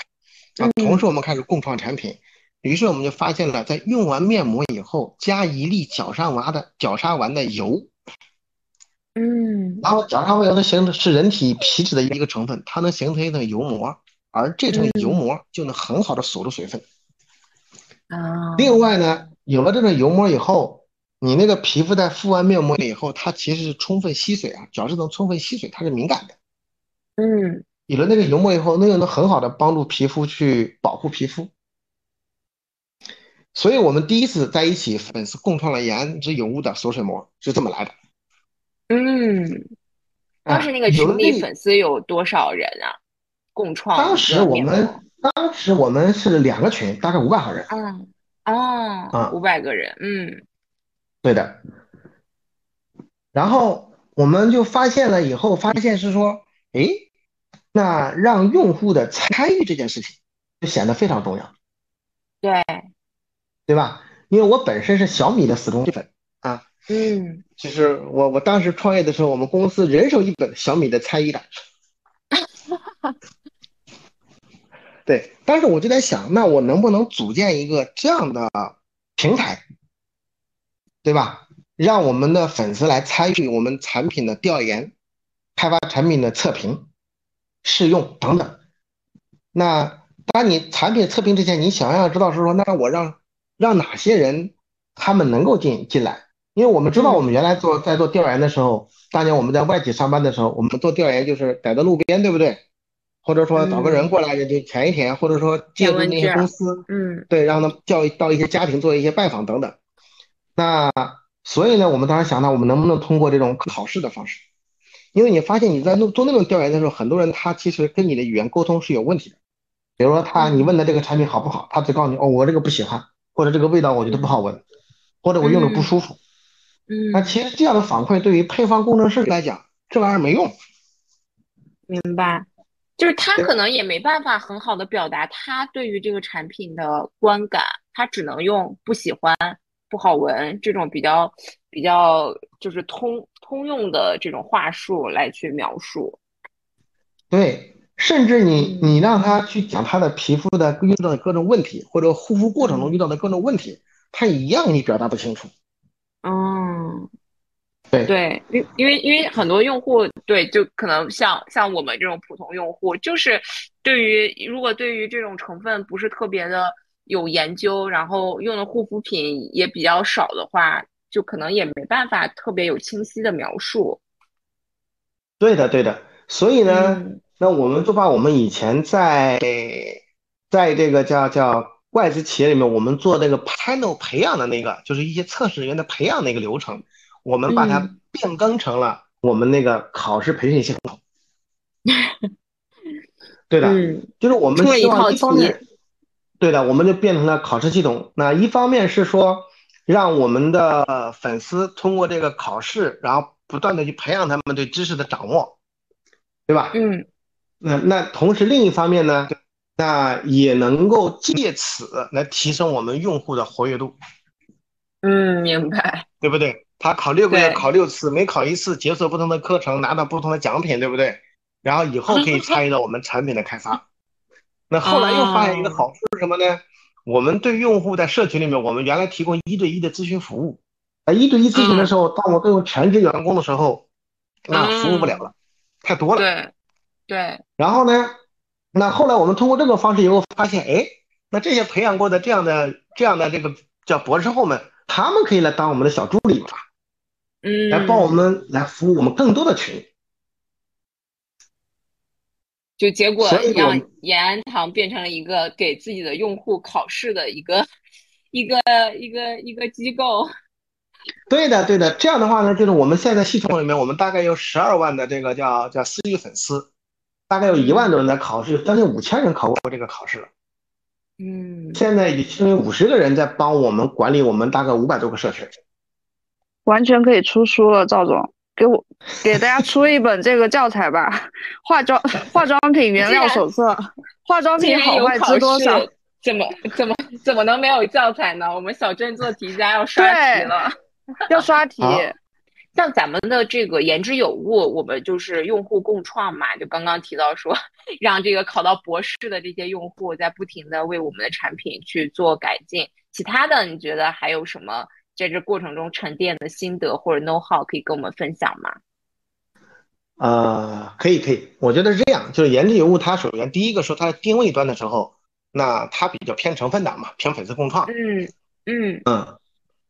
S3: 啊，同时我们开始共创产品，于是我们就发现了，在用完面膜以后加一粒角鲨烷的角鲨烷的油，
S2: 嗯
S3: 然后角鲨烷油它形成是人体皮脂的一个成分，它能形成一层油膜，而这层油膜就能很好的锁住水分。
S2: 啊，
S3: 另外呢，有了这种油膜以后，你那个皮肤在敷完面膜以后，它其实是充分吸水啊，角质层充分吸水，它是敏感的。
S2: 嗯
S3: 有了那个油膜以后，那又能很好的帮助皮肤去保护皮肤。所以我们第一次在一起粉丝共创了颜值有物的锁水膜，是这么来的。
S2: 嗯，当时那个群里粉丝有多少人啊？共创
S3: 当时我们当时我们是两个群，大概五百号人。
S2: 嗯哦
S3: 啊，
S2: 五百个人，嗯
S3: 对的。然后我们就发现了以后，发现是说，诶，那让用户的参与这件事情就显得非常重要，
S2: 对，
S3: 对吧？因为我本身是小米的死忠粉啊，
S2: 嗯
S3: 就是我我当时创业的时候，我们公司人手一本小米的猜疑感。对，但是我就在想，那我能不能组建一个这样的平台，对吧？让我们的粉丝来参与我们产品的调研、开发产品的测评、试用等等。那当你产品测评之前，你想要知道是说，那我让让哪些人他们能够进进来？因为我们知道，我们原来做在做调研的时候，当年我们在外企上班的时候，我们做调研就是逮到路边，对不对？或者说找个人过来就填一填，或者说借助那些公司，
S2: 嗯，
S3: 对，让他叫到一些家庭做一些拜访等等。那所以呢，我们当时想到，我们能不能通过这种考试的方式？因为你发现你在弄做那种调研的时候，很多人他其实跟你的语言沟通是有问题的。比如说他你问他这个产品好不好，他只告诉你哦，我这个不喜欢，或者这个味道我觉得不好闻，或者我用着不舒服。
S2: 嗯，
S3: 那其实这样的反馈对于配方工程师来讲，这玩意儿没用。
S2: 明白，就是他可能也没办法很好的表达他对于这个产品的观感，他只能用不喜欢、不好闻这种比较比较就是通通用的这种话术来去描述。
S3: 对，甚至你你让他去讲他的皮肤的遇到的各种问题，或者护肤过程中遇到的各种问题，他一样你表达不清楚。
S2: 嗯，
S3: 对
S2: 对，因因为因为很多用户对，就可能像像我们这种普通用户，就是对于如果对于这种成分不是特别的有研究，然后用的护肤品也比较少的话，就可能也没办法特别有清晰的描述。
S3: 对的，对的。所以呢，
S2: 嗯
S3: 那我们就把我们以前在在这个叫叫外资企业里面，我们做那个 panel 培养的那个，就是一些测试人员的培养那个流程，我们把它
S2: 嗯
S3: 变更成了我们那个考试培训系统。对的，
S2: 嗯
S3: 就是我们希望一方面，对的，我们就变成了考试系统。那一方面是说，让我们的呃粉丝通过这个考试，然后不断的去培养他们对知识的掌握，对吧？
S2: 嗯
S3: 那那同时另一方面呢，那也能够借此来提升我们用户的活跃度，
S2: 嗯，明白。
S3: 对不对？他考六个月，考六次，每考一次解锁不同的课程，拿到不同的奖品，对不对？然后以后可以参与到我们产品的开发。那后来又发现一个好处是什么呢？我们对用户在社群里面，我们原来提供一对一的咨询服务，啊，一对一咨询的时候，当我都用全职员工的时候，那服务不了了，太多了。
S2: 对对，
S3: 然后呢，那后来我们通过这个方式以后发现，哎，那这些培养过的这样的这样的这个叫博士后们，他们可以来当我们的小助理嘛，
S2: 嗯，
S3: 来帮我们来服务我们更多的群。
S2: 就结果让延安堂变成了一个给自己的用户考试的一个一个一个一个机构。
S3: 对的，对的。这样的话呢，就是我们现在系统里面，我们大概有十二万的这个叫叫私域粉丝，大概有一万多人在考试，将近五千人考过这个考试了。
S2: 嗯，
S3: 现在已经有五十个人在帮我们管理我们大概五百多个社群。
S4: 完全可以出书了，赵总，给我给大家出一本这个教材吧，化妆化妆品原料手册，化妆品好坏知多少？
S2: 怎么怎么怎么能没有教材呢？我们小镇做题家要刷题了。
S4: 要刷题，
S3: 好
S2: 像咱们的这个言之有物，我们就是用户共创嘛，就刚刚提到说，让这个考到博士的这些用户在不停的为我们的产品去做改进。其他的，你觉得还有什么在这过程中沉淀的心得或者 know how 可以跟我们分享吗？
S3: 呃，可以可以，我觉得是这样，就是言之有物。它首先第一个说它的定位端的时候，那它比较偏成分党嘛，偏粉丝共创。
S2: 嗯嗯
S3: 嗯，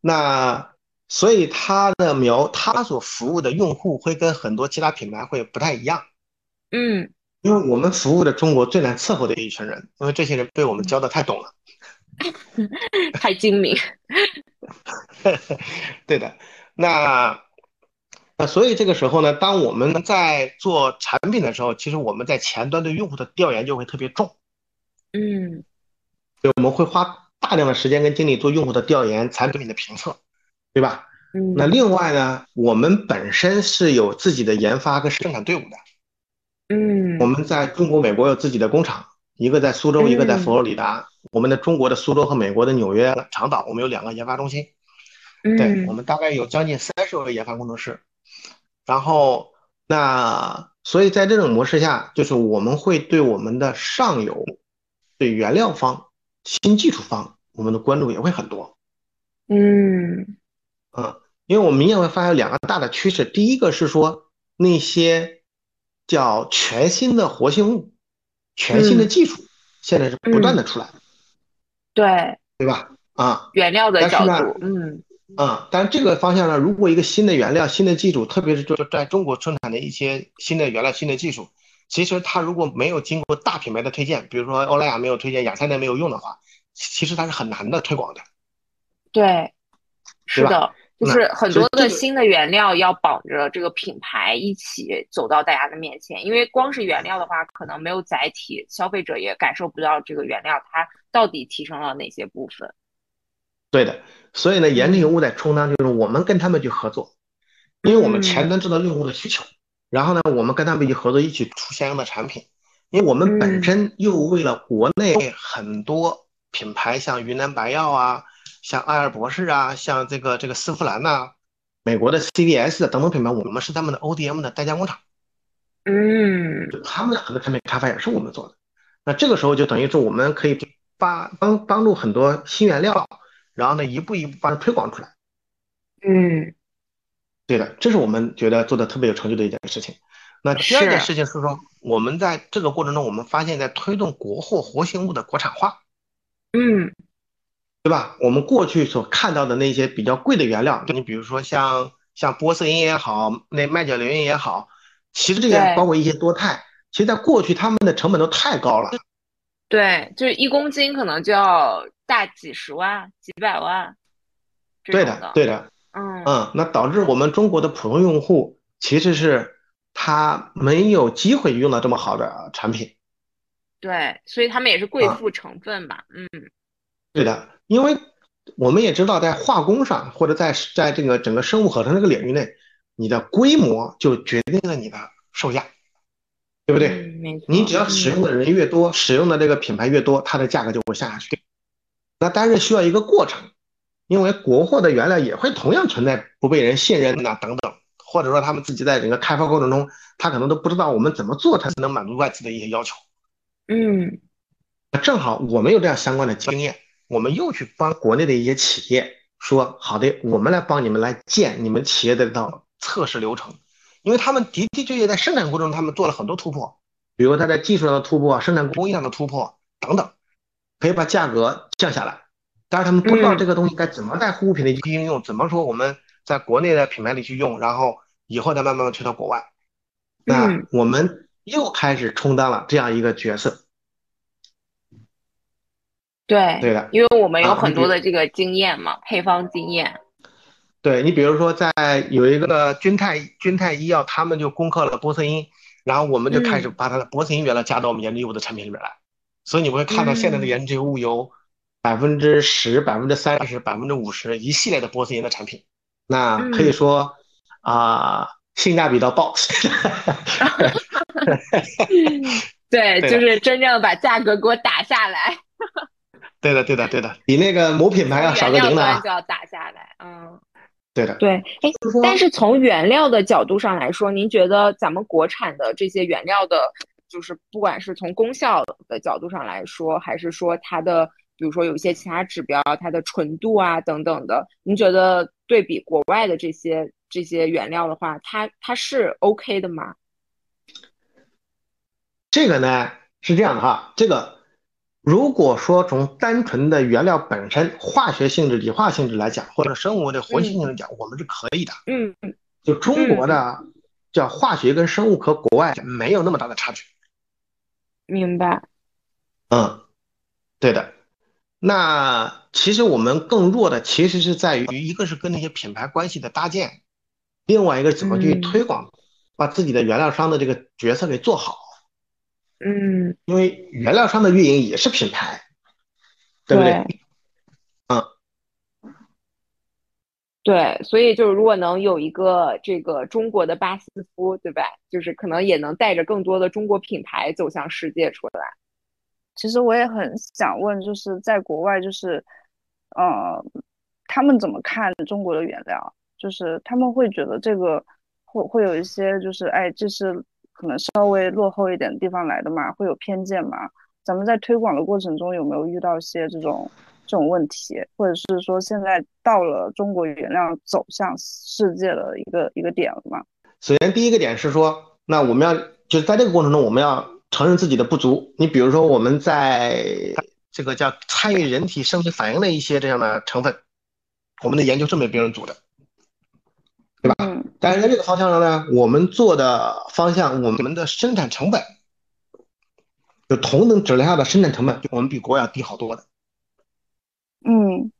S3: 那所以它的描它所服务的用户会跟很多其他品牌会不太一样，
S2: 嗯
S3: 因为我们服务的中国最难伺候的一群人，因为这些人被我们教的太懂了。
S2: 太精明。
S3: 对的，那那所以这个时候呢，当我们在做产品的时候，其实我们在前端对用户的调研就会特别重，
S2: 嗯
S3: 对我们会花大量的时间跟精力做用户的调研、产品的评测，对吧？
S2: 嗯，
S3: 那另外呢，我们本身是有自己的研发跟生产队伍的，
S2: 嗯
S3: 我们在中国、美国有自己的工厂，一个在苏州，一个在佛罗里达。我们的中国的苏州和美国的纽约长岛，我们有两个研发中心。对，我
S2: 嗯
S3: 们大概有将近三十位研发工程师。然后，那所以在这种模式下，就是我们会对我们的上游、对原料方、新技术方，我们的关注也会很多。
S2: 嗯
S3: 嗯，因为我们明显会发现两个大的趋势，第一个是说那些叫全新的活性物、全新的技术、现在是不断的出来，
S2: 对
S3: 对吧？啊，
S2: 原料的角度，嗯
S3: 啊，但是这个方向呢，如果一个新的原料、新的技术，特别是就是在中国生产的一些新的原料、新的技术，其实它如果没有经过大品牌的推荐，比如说欧莱雅没有推荐，雅诗兰黛没有用的话，其实它是很难的推广的。
S2: 对，是的，就是很多的新的原料要绑着这个品牌一起走到大家的面前，因为光是原料的话，可能没有载体，消费者也感受不到这个原料它到底提升了哪些部分。
S3: 对的，所以呢，研制用户在充当就是我们跟他们去合作，因为我们前端知道用户的需求，然后呢，我们跟他们一起合作，一起出相应的产品，因为我们本
S2: 嗯。
S3: 身又为了国内很多品牌，像云南白药啊，像爱尔博士啊，像这个这个丝芙兰呐、美国的 CVS 啊等等品牌，我们是他们的 ODM 的代加工厂，
S2: 嗯
S3: 就他们的很多产品开发也是我们做的。那这个时候就等于是我们可以帮帮帮助很多新原料，然后呢一步一步把它推广出来。
S2: 嗯
S3: 对的，这是我们觉得做的特别有成就的一件事情。那第二件事情是说，我们在这个过程中，我们发现，在推动国货活性物的国产化，
S2: 嗯
S3: 对吧？我们过去所看到的那些比较贵的原料，你比如说像像玻色因也好，那麦角硫因也好，其实这些包括一些多肽，其实在过去他们的成本都太高了。
S2: 对，就是一公斤可能就要大几十万、几百万这
S3: 对的，对的，
S2: 嗯
S3: 嗯，那导致我们中国的普通用户其实是他没有机会用到这么好的产品。
S2: 对，所以他们也是贵
S3: 啊
S2: 妇成分吧？嗯
S3: 对的，因为我们也知道，在化工上或者在在这个整个生物合成这个领域内，你的规模就决定了你的售价，对不对？
S2: 嗯，
S3: 你只要使用的人越多，使用的这个品牌越多，它的价格就会下下去。那但是需要一个过程，因为国货的原料也会同样存在不被人信任呐等等，或者说他们自己在整个开发过程中，他可能都不知道我们怎么做才能满足外资的一些要求。
S2: 嗯
S3: 正好我们有这样相关的经验，我们又去帮国内的一些企业说，好的，我们来帮你们来建你们企业的这套测试流程，因为他们的的确确在生产过程中，他们做了很多突破，比如他在技术上的突破、生产工艺上的突破等等，可以把价格降下来。但是他们不知道
S2: 嗯
S3: 这个东西该怎么在护肤品里去应用，怎么说我们在国内的品牌里去用，然后以后再慢慢的推到国外。那
S2: 嗯
S3: 我们又开始充当了这样一个角色。
S2: 对
S3: 对的。
S2: 因为我们有很多的这个经验嘛，配方经验。
S3: 对你比如说，在有一个君泰君泰医药，他们就攻克了玻色因，然后我们就开始把它的玻色因原料加到我们研制物的产品里面来，所以你会看到现在的研制物有百分之十、百分之三十、百分之五十一系列的玻色因的产品，那可以说啊、性价比到爆。
S2: 对，
S3: 对
S2: 就是真正把价格给我打下来，
S3: 对的，对的，对的，比那个某品牌要少个零的啊
S2: 端就。要打下来。嗯，
S3: 对的，
S2: 对，但是从原料的角度上来说，您觉得咱们国产的这些原料的，就是不管是从功效的角度上来说，还是说它的，比如说有一些其他指标，它的纯度啊等等的，您觉得对比国外的这些这些原料的话，它它是 OK 的吗？
S3: 这个呢是这样的哈，这个如果说从单纯的原料本身化学性质、理化性质来讲，或者生物的活性性质来讲，我们是可以的。
S2: 嗯
S3: 就中国的叫化学跟生物和国外没有那么大的差距。
S2: 明白。
S3: 嗯，对的。那其实我们更弱的其实是在于，一个是跟那些品牌关系的搭建，另外一个怎么去
S2: 嗯
S3: 推广，把自己的原料商的这个角色给做好。
S2: 嗯，
S3: 因为原料商的运营也是品牌，对不对？嗯，
S2: 对，所以就是如果能有一个这个中国的巴斯夫，对吧？就是可能也能带着更多的中国品牌走向世界出来。
S4: 其实我也很想问，就是在国外，就是，呃，他们怎么看中国的原料？就是他们会觉得这个会会有一些，就是哎，这是可能稍微落后一点地方来的嘛，会有偏见嘛？咱们在推广的过程中有没有遇到一些这种这种问题，或者是说现在到了中国原料走向世界的一个一个点了吗？
S3: 首先第一个点是说，那我们要就是在这个过程中，我们要承认自己的不足。你比如说，我们在这个叫参与人体生理反应的一些这样的成分，我们的研究是没别人做的，对吧？
S4: 嗯
S3: 但是在这个方向上呢，我们做的方向，我们的生产成本，就同等质量下的生产成本，就我们比国外要低好多的。
S4: 嗯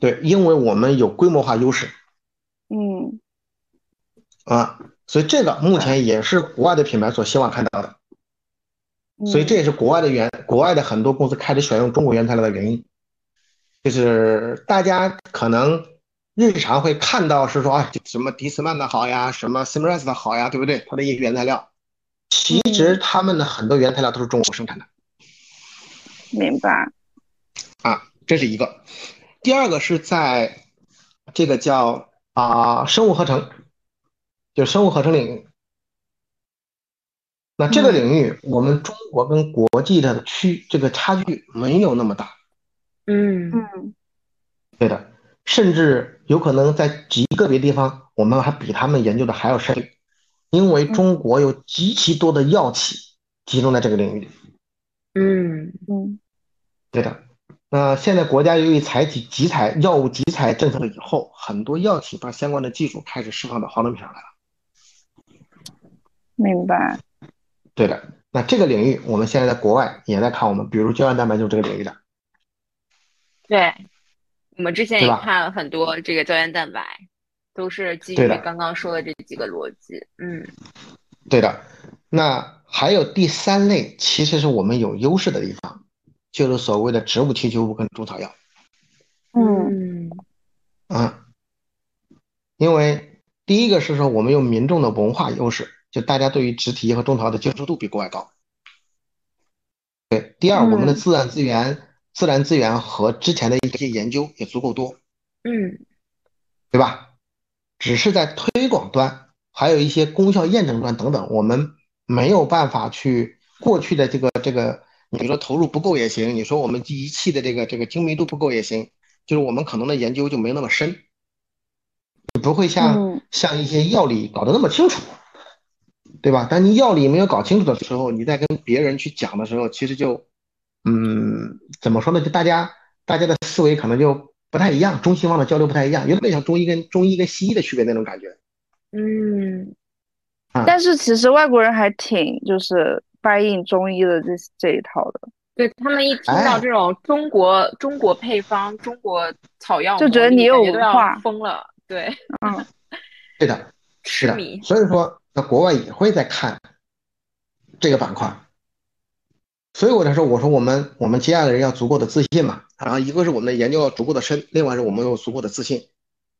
S3: 对，因为我们有规模化优势
S4: 嗯
S3: 啊，所以这个目前也是国外的品牌所希望看到的。
S4: 嗯，
S3: 所以这也是国外的原国外的很多公司开始选用中国原材料的原因，就是大家可能日常会看到是说啊什么迪斯曼的好呀，什么 Simrise 的好呀，对不对？它的一些原材料，其实他们的很多原材料都是中国生产的
S4: 明白。
S3: 啊，这是一个。第二个是在这个叫啊生物合成，就是生物合成领域。那这个领域，我们中国跟国际的区这个差距没有那么大。
S2: 嗯
S4: 嗯
S3: 对的，甚至有可能在极个别地方，我们还比他们研究的还要深，因为中国有极其多的药企集中在这个领域里。
S2: 嗯
S4: 嗯
S3: 对的，那现在国家由于采取集采药物集采政策了以后，很多药企把相关的技术开始释放到化妆品上来了。
S4: 明白。
S3: 对的，那这个领域我们现在在国外也在看我们，比如胶原蛋白就是这个领域的。
S2: 对，我们之前也看了很多这个胶原蛋白，都是基于刚刚说的这几个逻辑。嗯
S3: 对的，那还有第三类，其实是我们有优势的地方，就是所谓的植物提取物跟中草药。
S4: 嗯
S2: 嗯
S3: 啊，因为第一个是说我们有民众的文化优势，就大家对于植体和中草药的接受度比国外高。对，第二，我们的
S4: 嗯
S3: 自然资源、自然资源和之前的一些研究也足够多，
S2: 嗯
S3: 对吧？只是在推广端，还有一些功效验证端等等，我们没有办法去过去的这个这个，你说投入不够也行，你说我们仪器的这个这个精密度不够也行，就是我们可能的研究就没那么深，不会像
S4: 嗯
S3: 像一些药理搞得那么清楚，对吧？当你药理没有搞清楚的时候，你在跟别人去讲的时候，其实就，嗯，怎么说呢？就大家大家的思维可能就不太一样，中西方的交流不太一样，有点像中医跟中医跟西医的区别那种感觉。
S2: 嗯
S4: 但是其实外国人还挺就是 buy in 中医的这这一套的，
S2: 对他们一听到
S3: 哎
S2: 这种中国中国配方、中国草药
S4: 就觉得你有文化
S2: 疯了。对，
S4: 嗯
S3: 对的，是的。所以说，在国外也会在看这个板块。所以我才说，我说我们我们接下来的人要足够的自信嘛。然后一个是我们的研究要足够的深，另外是我们有足够的自信。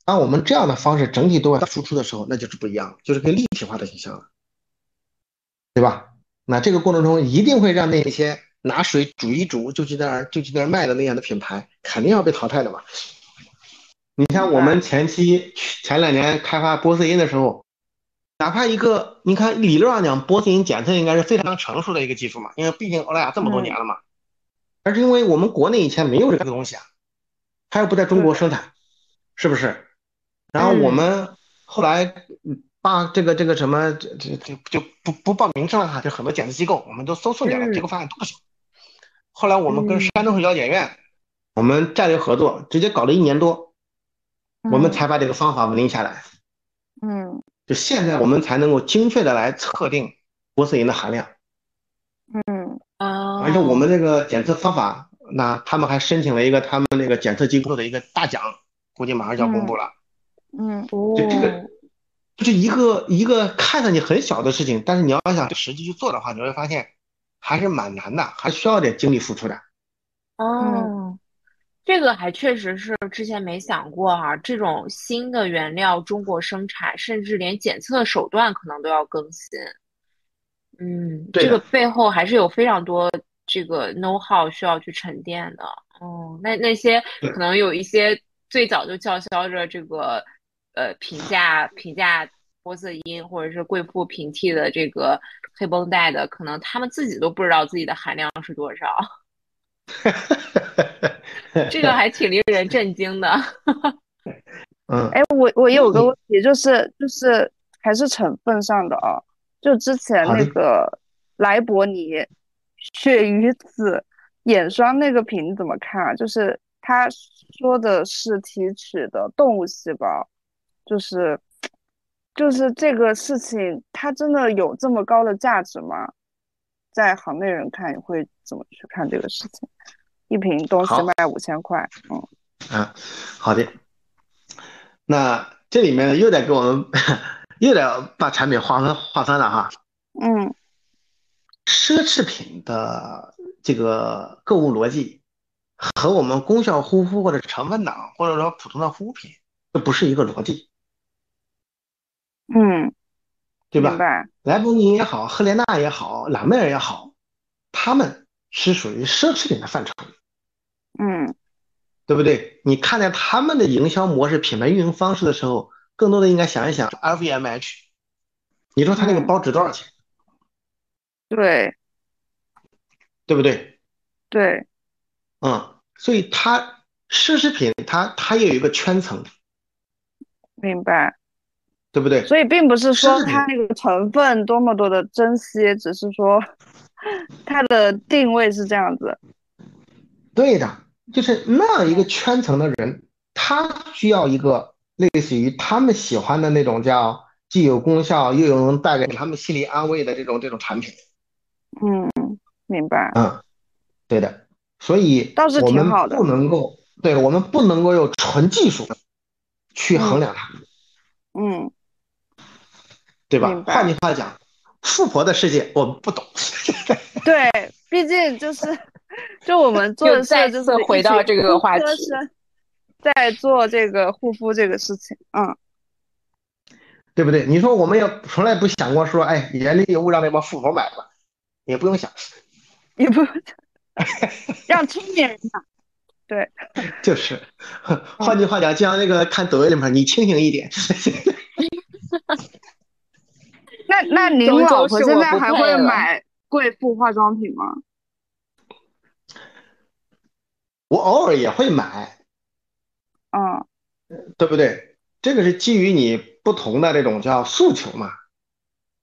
S3: 当我们这样的方式整体对外输出的时候，那就是不一样了，就是更立体化的形象了，对吧？那这个过程中一定会让那些拿水煮一煮就去那儿就去那儿卖的那样的品牌，肯定要被淘汰的嘛。你像我们前期前两年开发波斯因的时候，哪怕一个，你看理论上讲，波斯因检测应该是非常成熟的一个技术嘛，因为毕竟欧莱雅这么多年了嘛。而是因为我们国内以前没有这个东西啊，它又不在中国生产，是不是？然后我们后来嗯把这个这个什么这这这就不不报名称了哈，就很多检测机构我们都都送检了，
S2: 嗯
S3: 结果发现都不行。后来我们跟山东省药检院，我们战略合作，直接搞了一年多，我们才把这个方法稳定下来。
S4: 嗯
S3: 就现在我们才能够精确的来测定玻色因的含量，
S4: 嗯
S2: 啊，
S3: 而且我们这个检测方法，那他们还申请了一个他们那个检测机构的一个大奖，估计马上就要公布了。
S4: 嗯
S2: 哦
S3: 就这个，就是一个一个看上去很小的事情，但是你要想实际去做的话，你会发现还是蛮难的，还需要点精力付出的。
S2: 哦，这个还确实是之前没想过哈、这种新的原料中国生产，甚至连检测手段可能都要更新。嗯，
S3: 对
S2: 这个背后还是有非常多这个 know how 需要去沉淀的。哦，那那些可能有一些最早就叫嚣着这个呃平价平价玻色因或者是贵妇平替的这个黑绷带的，可能他们自己都不知道自己的含量是多少。这个还挺令人震惊的。
S3: 嗯，
S4: 哎，我我有个问题，就是就是还是成分上的啊，就之前那个莱博尼鳕鱼子眼霜那个品你怎么看啊？就是他说的是提取的动物细胞，就是就是这个事情，它真的有这么高的价值吗？在行内人看，你会怎么去看这个事情？一瓶东西卖五千块，嗯，
S3: 啊，好的，那这里面又得给我们又得把产品划分划分了哈，
S4: 嗯，
S3: 奢侈品的这个购物逻辑和我们功效护肤或者成分党或者说普通的护肤品，这不是一个逻辑，
S4: 嗯，
S3: 对吧？莱博尼也好，赫莲娜也好，兰妹儿也好，他们是属于奢侈品的范畴。
S4: 嗯，
S3: 对不对？你看待他们的营销模式、品牌运营方式的时候，更多的应该想一想 LVMH。你说他那个包值多少钱？
S4: 对，
S3: 对不对？
S4: 对，
S3: 嗯，所以它奢侈品，它它也有一个圈层，
S4: 明白。
S3: 对不对？
S4: 所以并不是说它那个成分多么多的珍惜，只是说 它的定位是这样子。
S3: 对的，就是那样一个圈层的人，他需要一个类似于他们喜欢的那种叫既有功效又有能带给他们心理安慰的这种这种产品。
S4: 嗯，明白。
S3: 嗯，对的，所以
S4: 倒是
S3: 我们
S4: 挺好的
S3: 不能够，对我们不能够用纯技术去衡量它，
S4: 嗯，
S3: 对吧换句话讲，富婆的世界我们不懂。
S4: 对，毕竟就是就我们做的事就是
S2: 回到这个话题
S4: 在做这个护肤这个事情。嗯，
S3: 对不对？你说我们也从来不想过说，哎，眼里有物让那帮富婆买吧，也不用想，
S4: 也不让聪明人买。对，
S3: 就是，换句话讲，就像那个看抖音里面，你清醒一点。
S4: 那那您老婆现在还会买贵妇化妆品吗？
S3: 我偶尔也会买，
S4: 嗯，
S3: 对不对？这个是基于你不同的这种叫诉求嘛。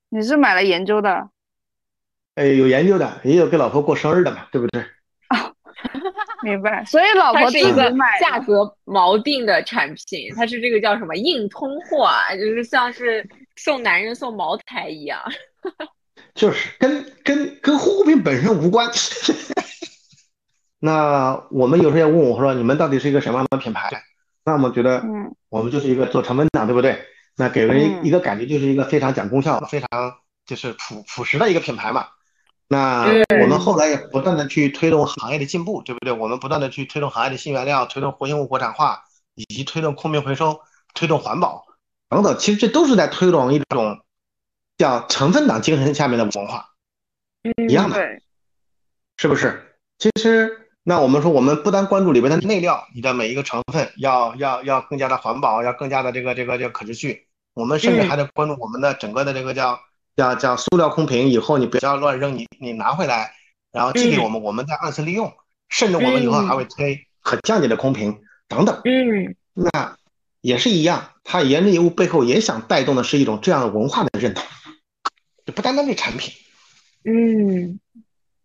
S4: 你是买了研究的？
S3: 哎，有研究的，也有给老婆过生日的嘛，对不对？
S4: 啊明白。所以老婆
S2: 是一个价格锚定的产品，它是这个叫什么硬通货啊，就是像是送男人送茅台一样。
S3: 就是跟跟跟护肤品本身无关。那我们有时候也问我说，你们到底是一个什么样的品牌？那我们觉得
S4: 嗯
S3: 我们就是一个做成分党，对不对？那给人
S4: 嗯
S3: 一个感觉就是一个非常讲功效、非常就是朴朴实的一个品牌嘛。那我们后来也不断的去推动行业的进步，对不对？我们不断的去推动行业的新原料，推动活性物国产化，以及推动空瓶回收、推动环保等等。其实这都是在推动一种叫成分党精神下面的文化，一样的。
S4: 对，
S3: 是不是？其实，那我们说，我们不单关注里边的内料，你的每一个成分要要要更加的环保，要更加的这个这个这个可持续。我们甚至还得关注我们的整个的这个叫叫叫塑料空瓶，以后你不要乱扔，你你拿回来，然后寄给我们，我们再二次利用。甚至我们以后还会推可降解的空瓶等等。
S2: 嗯
S3: 那也是一样，它研制业务背后也想带动的是一种这样的文化的认同，就不单单是产品。
S2: 嗯，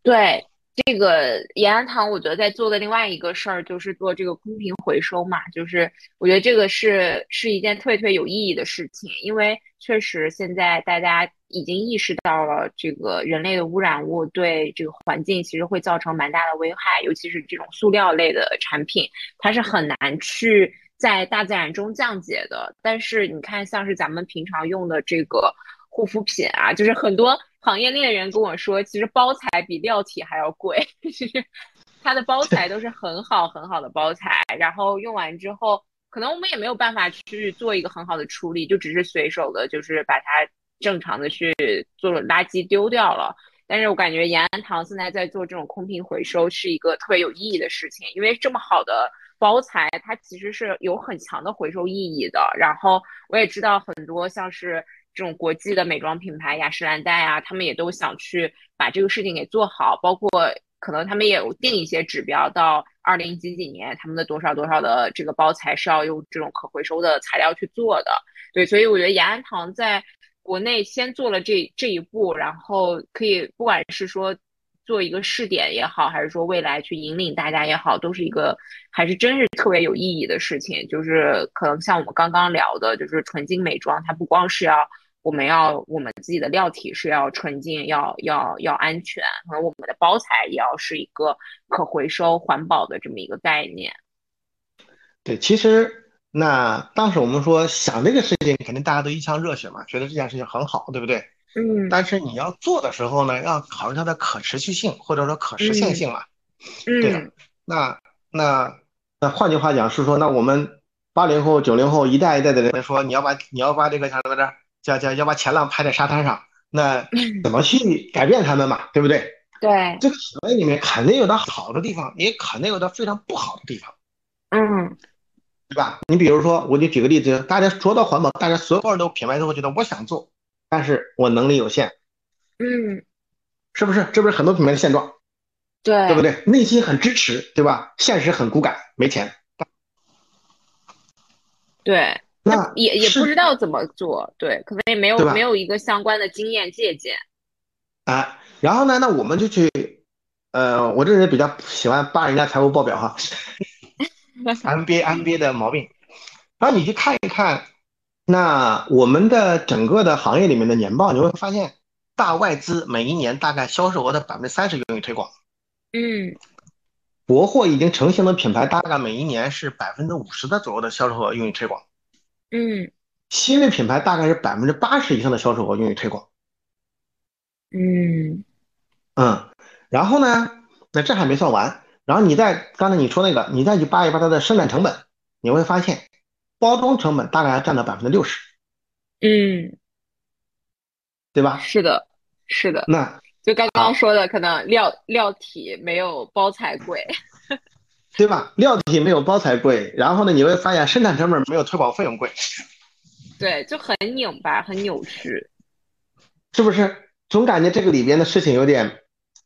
S2: 对，这个延安堂，我觉得在做的另外一个事儿就是做这个空瓶回收嘛，就是我觉得这个是是一件特别特别有意义的事情，因为确实现在大家已经意识到了这个人类的污染物对这个环境其实会造成蛮大的危害，尤其是这种塑料类的产品，它是很难去在大自然中降解的。但是你看，像是咱们平常用的这个护肤品啊，就是很多行业内的人跟我说，其实包材比料体还要贵，就是它的包材都是很好很好的包材，然后用完之后，可能我们也没有办法去做一个很好的处理，就只是随手的，就是把它正常的去做垃圾丢掉了。但是我感觉延安堂现在在做这种空瓶回收是一个特别有意义的事情，因为这么好的包材，它其实是有很强的回收意义的。然后我也知道很多像是这种国际的美妆品牌雅诗兰黛啊，他们也都想去把这个事情给做好，包括可能他们也有定一些指标，到二零几几年他们的多少多少的这个包材是要用这种可回收的材料去做的。对，所以我觉得雅安堂在国内先做了这这一步，然后可以不管是说做一个试点也好，还是说未来去引领大家也好，都是一个还是真是特别有意义的事情。就是可能像我们刚刚聊的，就是纯净美妆，它不光是要我们要我们自己的料体是要纯净，要要要安全，可能我们的包材也要是一个可回收环保的这么一个概念。
S3: 对，其实。那当时我们说想这个事情，肯定大家都一腔热血嘛，觉得这件事情很好，对不对？
S2: 嗯。
S3: 但是你要做的时候呢，要考虑它的可持续性或者说可实现性嘛。嗯。对。那那那换句话讲是说，那我们八零后、九零后一代一代的人说，你要把你要把这个叫什么着，叫叫要把前浪拍在沙滩上，那怎么去改变他们嘛？对不对？
S2: 对。
S3: 这个行业里面肯定有它好的地方，也肯定有它非常不好的地方。
S2: 嗯。
S3: 对吧？你比如说，我就举个例子，大家说到环保，大家所有人都品牌都会觉得我想做，但是我能力有限，
S2: 嗯，
S3: 是不是？这不是很多品牌的现状，
S2: 对，
S3: 对不对？内心很支持，对吧？现实很骨感，没钱，
S2: 对，那也也不知道怎么做，对，可能也没有没有一个相关的经验借鉴，
S3: 啊，然后呢，那我们就去，呃，我这人比较喜欢扒人家财务报表哈。MBA MBA 的毛病，然后你去看一看，那我们的整个的行业里面的年报，你会发现，大外资每一年大概销售额的百分之三十用于推广，
S2: 嗯，
S3: 国货已经成型的品牌大概每一年是百分之五十的左右的销售额用于推广，
S2: 嗯，
S3: 新的品牌大概是百分之八十以上的销售额用于推广，
S2: 嗯，
S3: 嗯，然后呢，那这还没算完。然后你再刚才你说那个，你再去扒一扒它的生产成本，你会发现，包装成本大概占到百分之六十，
S2: 嗯，
S3: 对吧？
S2: 是的，是的。
S3: 那
S2: 就刚刚说的，可能料料体没有包材贵，
S3: 对吧？料体没有包材贵，然后呢，你会发现生产成本没有推广费用贵，
S2: 对，就很拧巴，很扭曲，
S3: 是不是？总感觉这个里边的事情有点，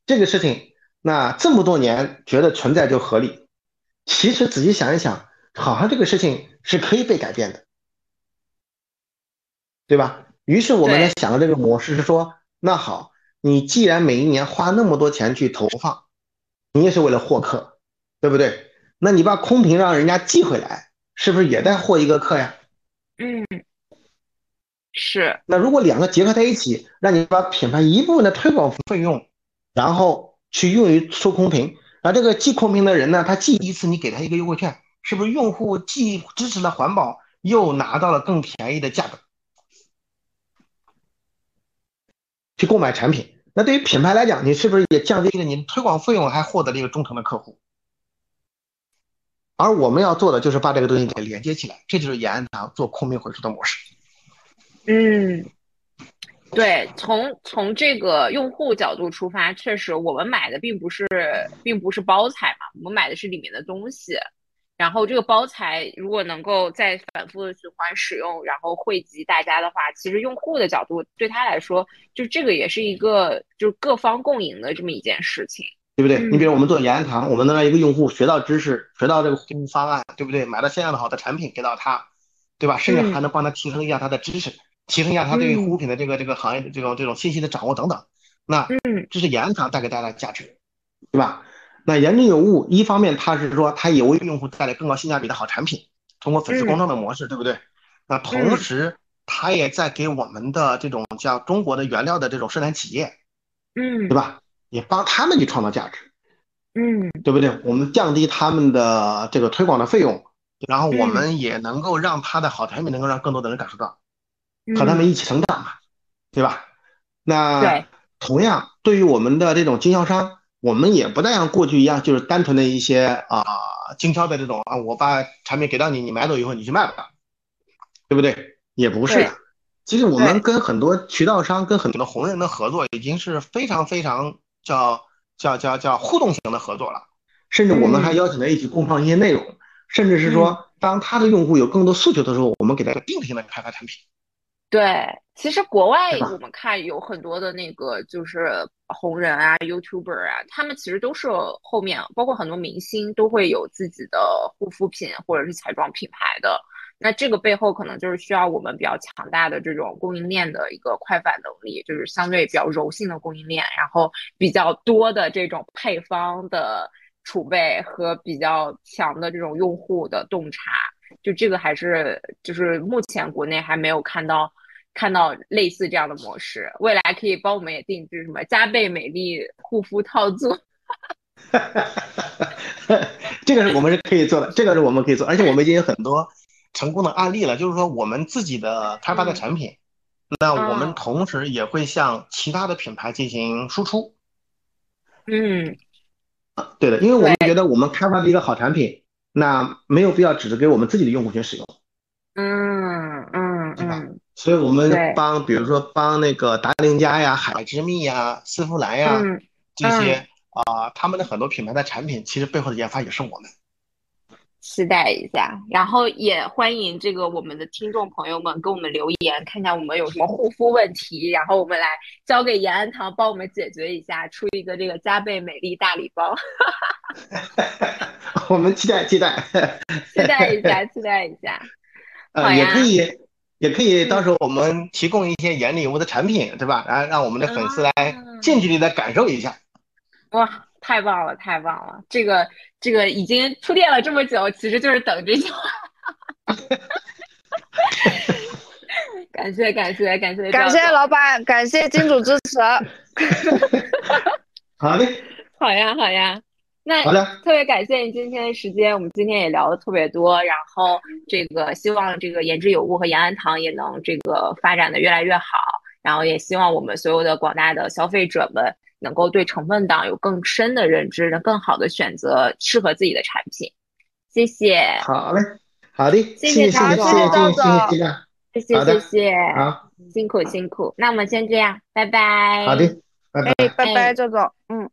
S3: 这个事情。那这么多年觉得存在就合理，其实仔细想一想，好像这个事情是可以被改变的，对吧？于是我们呢想的这个模式是说，那好，你既然每一年花那么多钱去投放，你也是为了获客，对不对？那你把空瓶让人家寄回来，是不是也在获一个客呀？
S2: 嗯，是。
S3: 那如果两个结合在一起，让你把品牌一部分的推广费用，然后。去用于收空瓶，而这个寄空瓶的人呢，他寄一次，你给他一个优惠券，是不是用户既支持了环保，又拿到了更便宜的价格去购买产品？那对于品牌来讲，你是不是也降低了你推广费用，还获得了一个忠诚的客户？而我们要做的就是把这个东西给连接起来，这就是延安堂做空瓶回收的模式。
S2: 嗯。对，从从这个用户角度出发，确实我们买的并不是并不是包材嘛，我们买的是里面的东西。然后这个包材如果能够再反复的循环使用，然后惠及大家的话，其实用户的角度对他来说，就这个也是一个就是各方共赢的这么一件事情，
S3: 对不对？你比如我们做延安堂，我们能让一个用户学到知识，学到这个服务方案，对不对？买到相应的好的产品给到他，对吧？甚至还能帮他提升一下他的知识。提升一下他对于护肤品的这个这个行业的这种这种信息的掌握等等，那这是延安堂带给大家的价值，对吧？那言之有物，一方面它是说它也为用户带来更高性价比的好产品，通过粉丝公众的模式，对不对？那同时它也在给我们的这种叫中国的原料的这种生产企业，
S2: 嗯，
S3: 对吧？也帮他们去创造价值，
S2: 嗯，
S3: 对不对？我们降低他们的这个推广的费用，然后我们也能够让他的好产品能够让更多的人感受到。和他们一起成长嘛，对吧？那同样对于我们的这种经销商，我们也不再像过去一样，就是单纯的一些啊经销的这种啊，我把产品给到你，你买走以后你去卖吧，对不对？也不是的。其实我们跟很多渠道商、跟很多的红人的合作，已经是非常非常叫叫叫叫互动型的合作了。甚至我们还邀请他一起共创一些内容，甚至是说，当他的用户有更多诉求的时候，我们给他定性的开发产品。
S2: 对，其实国外我们看有很多的那个就是红人啊、YouTuber 啊，他们其实都是后面包括很多明星都会有自己的护肤品或者是彩妆品牌的。那这个背后可能就是需要我们比较强大的这种供应链的一个快反能力，就是相对比较柔性的供应链，然后比较多的这种配方的储备和比较强的这种用户的洞察，就这个还是就是目前国内还没有看到看到类似这样的模式，未来可以帮我们也定制什么加倍美丽护肤套组。
S3: 这个是我们是可以做的，这个是我们可以做，而且我们已经有很多。成功的案例了，就是说我们自己的开发的产品，那我们同时也会向其他的品牌进行输出。
S2: 嗯，
S3: 啊，对的，因为我们觉得我们开发的一个好产品，那没有必要只是给我们自己的用户群使用。
S2: 嗯嗯，
S3: 对吧？所以我们帮，比如说帮那个达令家呀、海之蜜呀、丝芙兰呀这些啊，他们的很多品牌的产品，其实背后的研发也是我们。
S2: 期待一下，然后也欢迎这个我们的听众朋友们给我们留言，看看我们有什么护肤问题，然后我们来交给延安堂帮我们解决一下，出一个这个加倍美丽大礼包。
S3: 我们期待期待
S2: 期待一下 期待一下。
S3: 呃，也可以也可以，到时候我们提供一些眼礼物的产品，对吧？然后让我们的粉丝来近距离的感受一下。
S2: 哇！太棒了，太棒了！这个这个已经铺垫了这么久，其实就是等这句话。感谢感谢感谢
S4: 感谢老板，感谢金主支持。
S3: 好嘞，
S2: 好呀好呀。那特别感谢你今天的时间，我们今天也聊的特别多，然后这个希望这个言之有物和延安堂也能这个发展的越来越好，然后也希望我们所有的广大的消费者们。能够对成分党有更深的认知，能更好的选择适合自己的产品。谢谢。
S3: 好嘞，好的，谢谢
S2: 谢赵
S3: 总，谢谢赵总，
S2: 谢谢谢谢，
S3: 好，
S2: 辛苦辛苦。那我们先这样，拜拜。
S3: 好的，拜拜，
S4: 拜拜，赵总，嗯。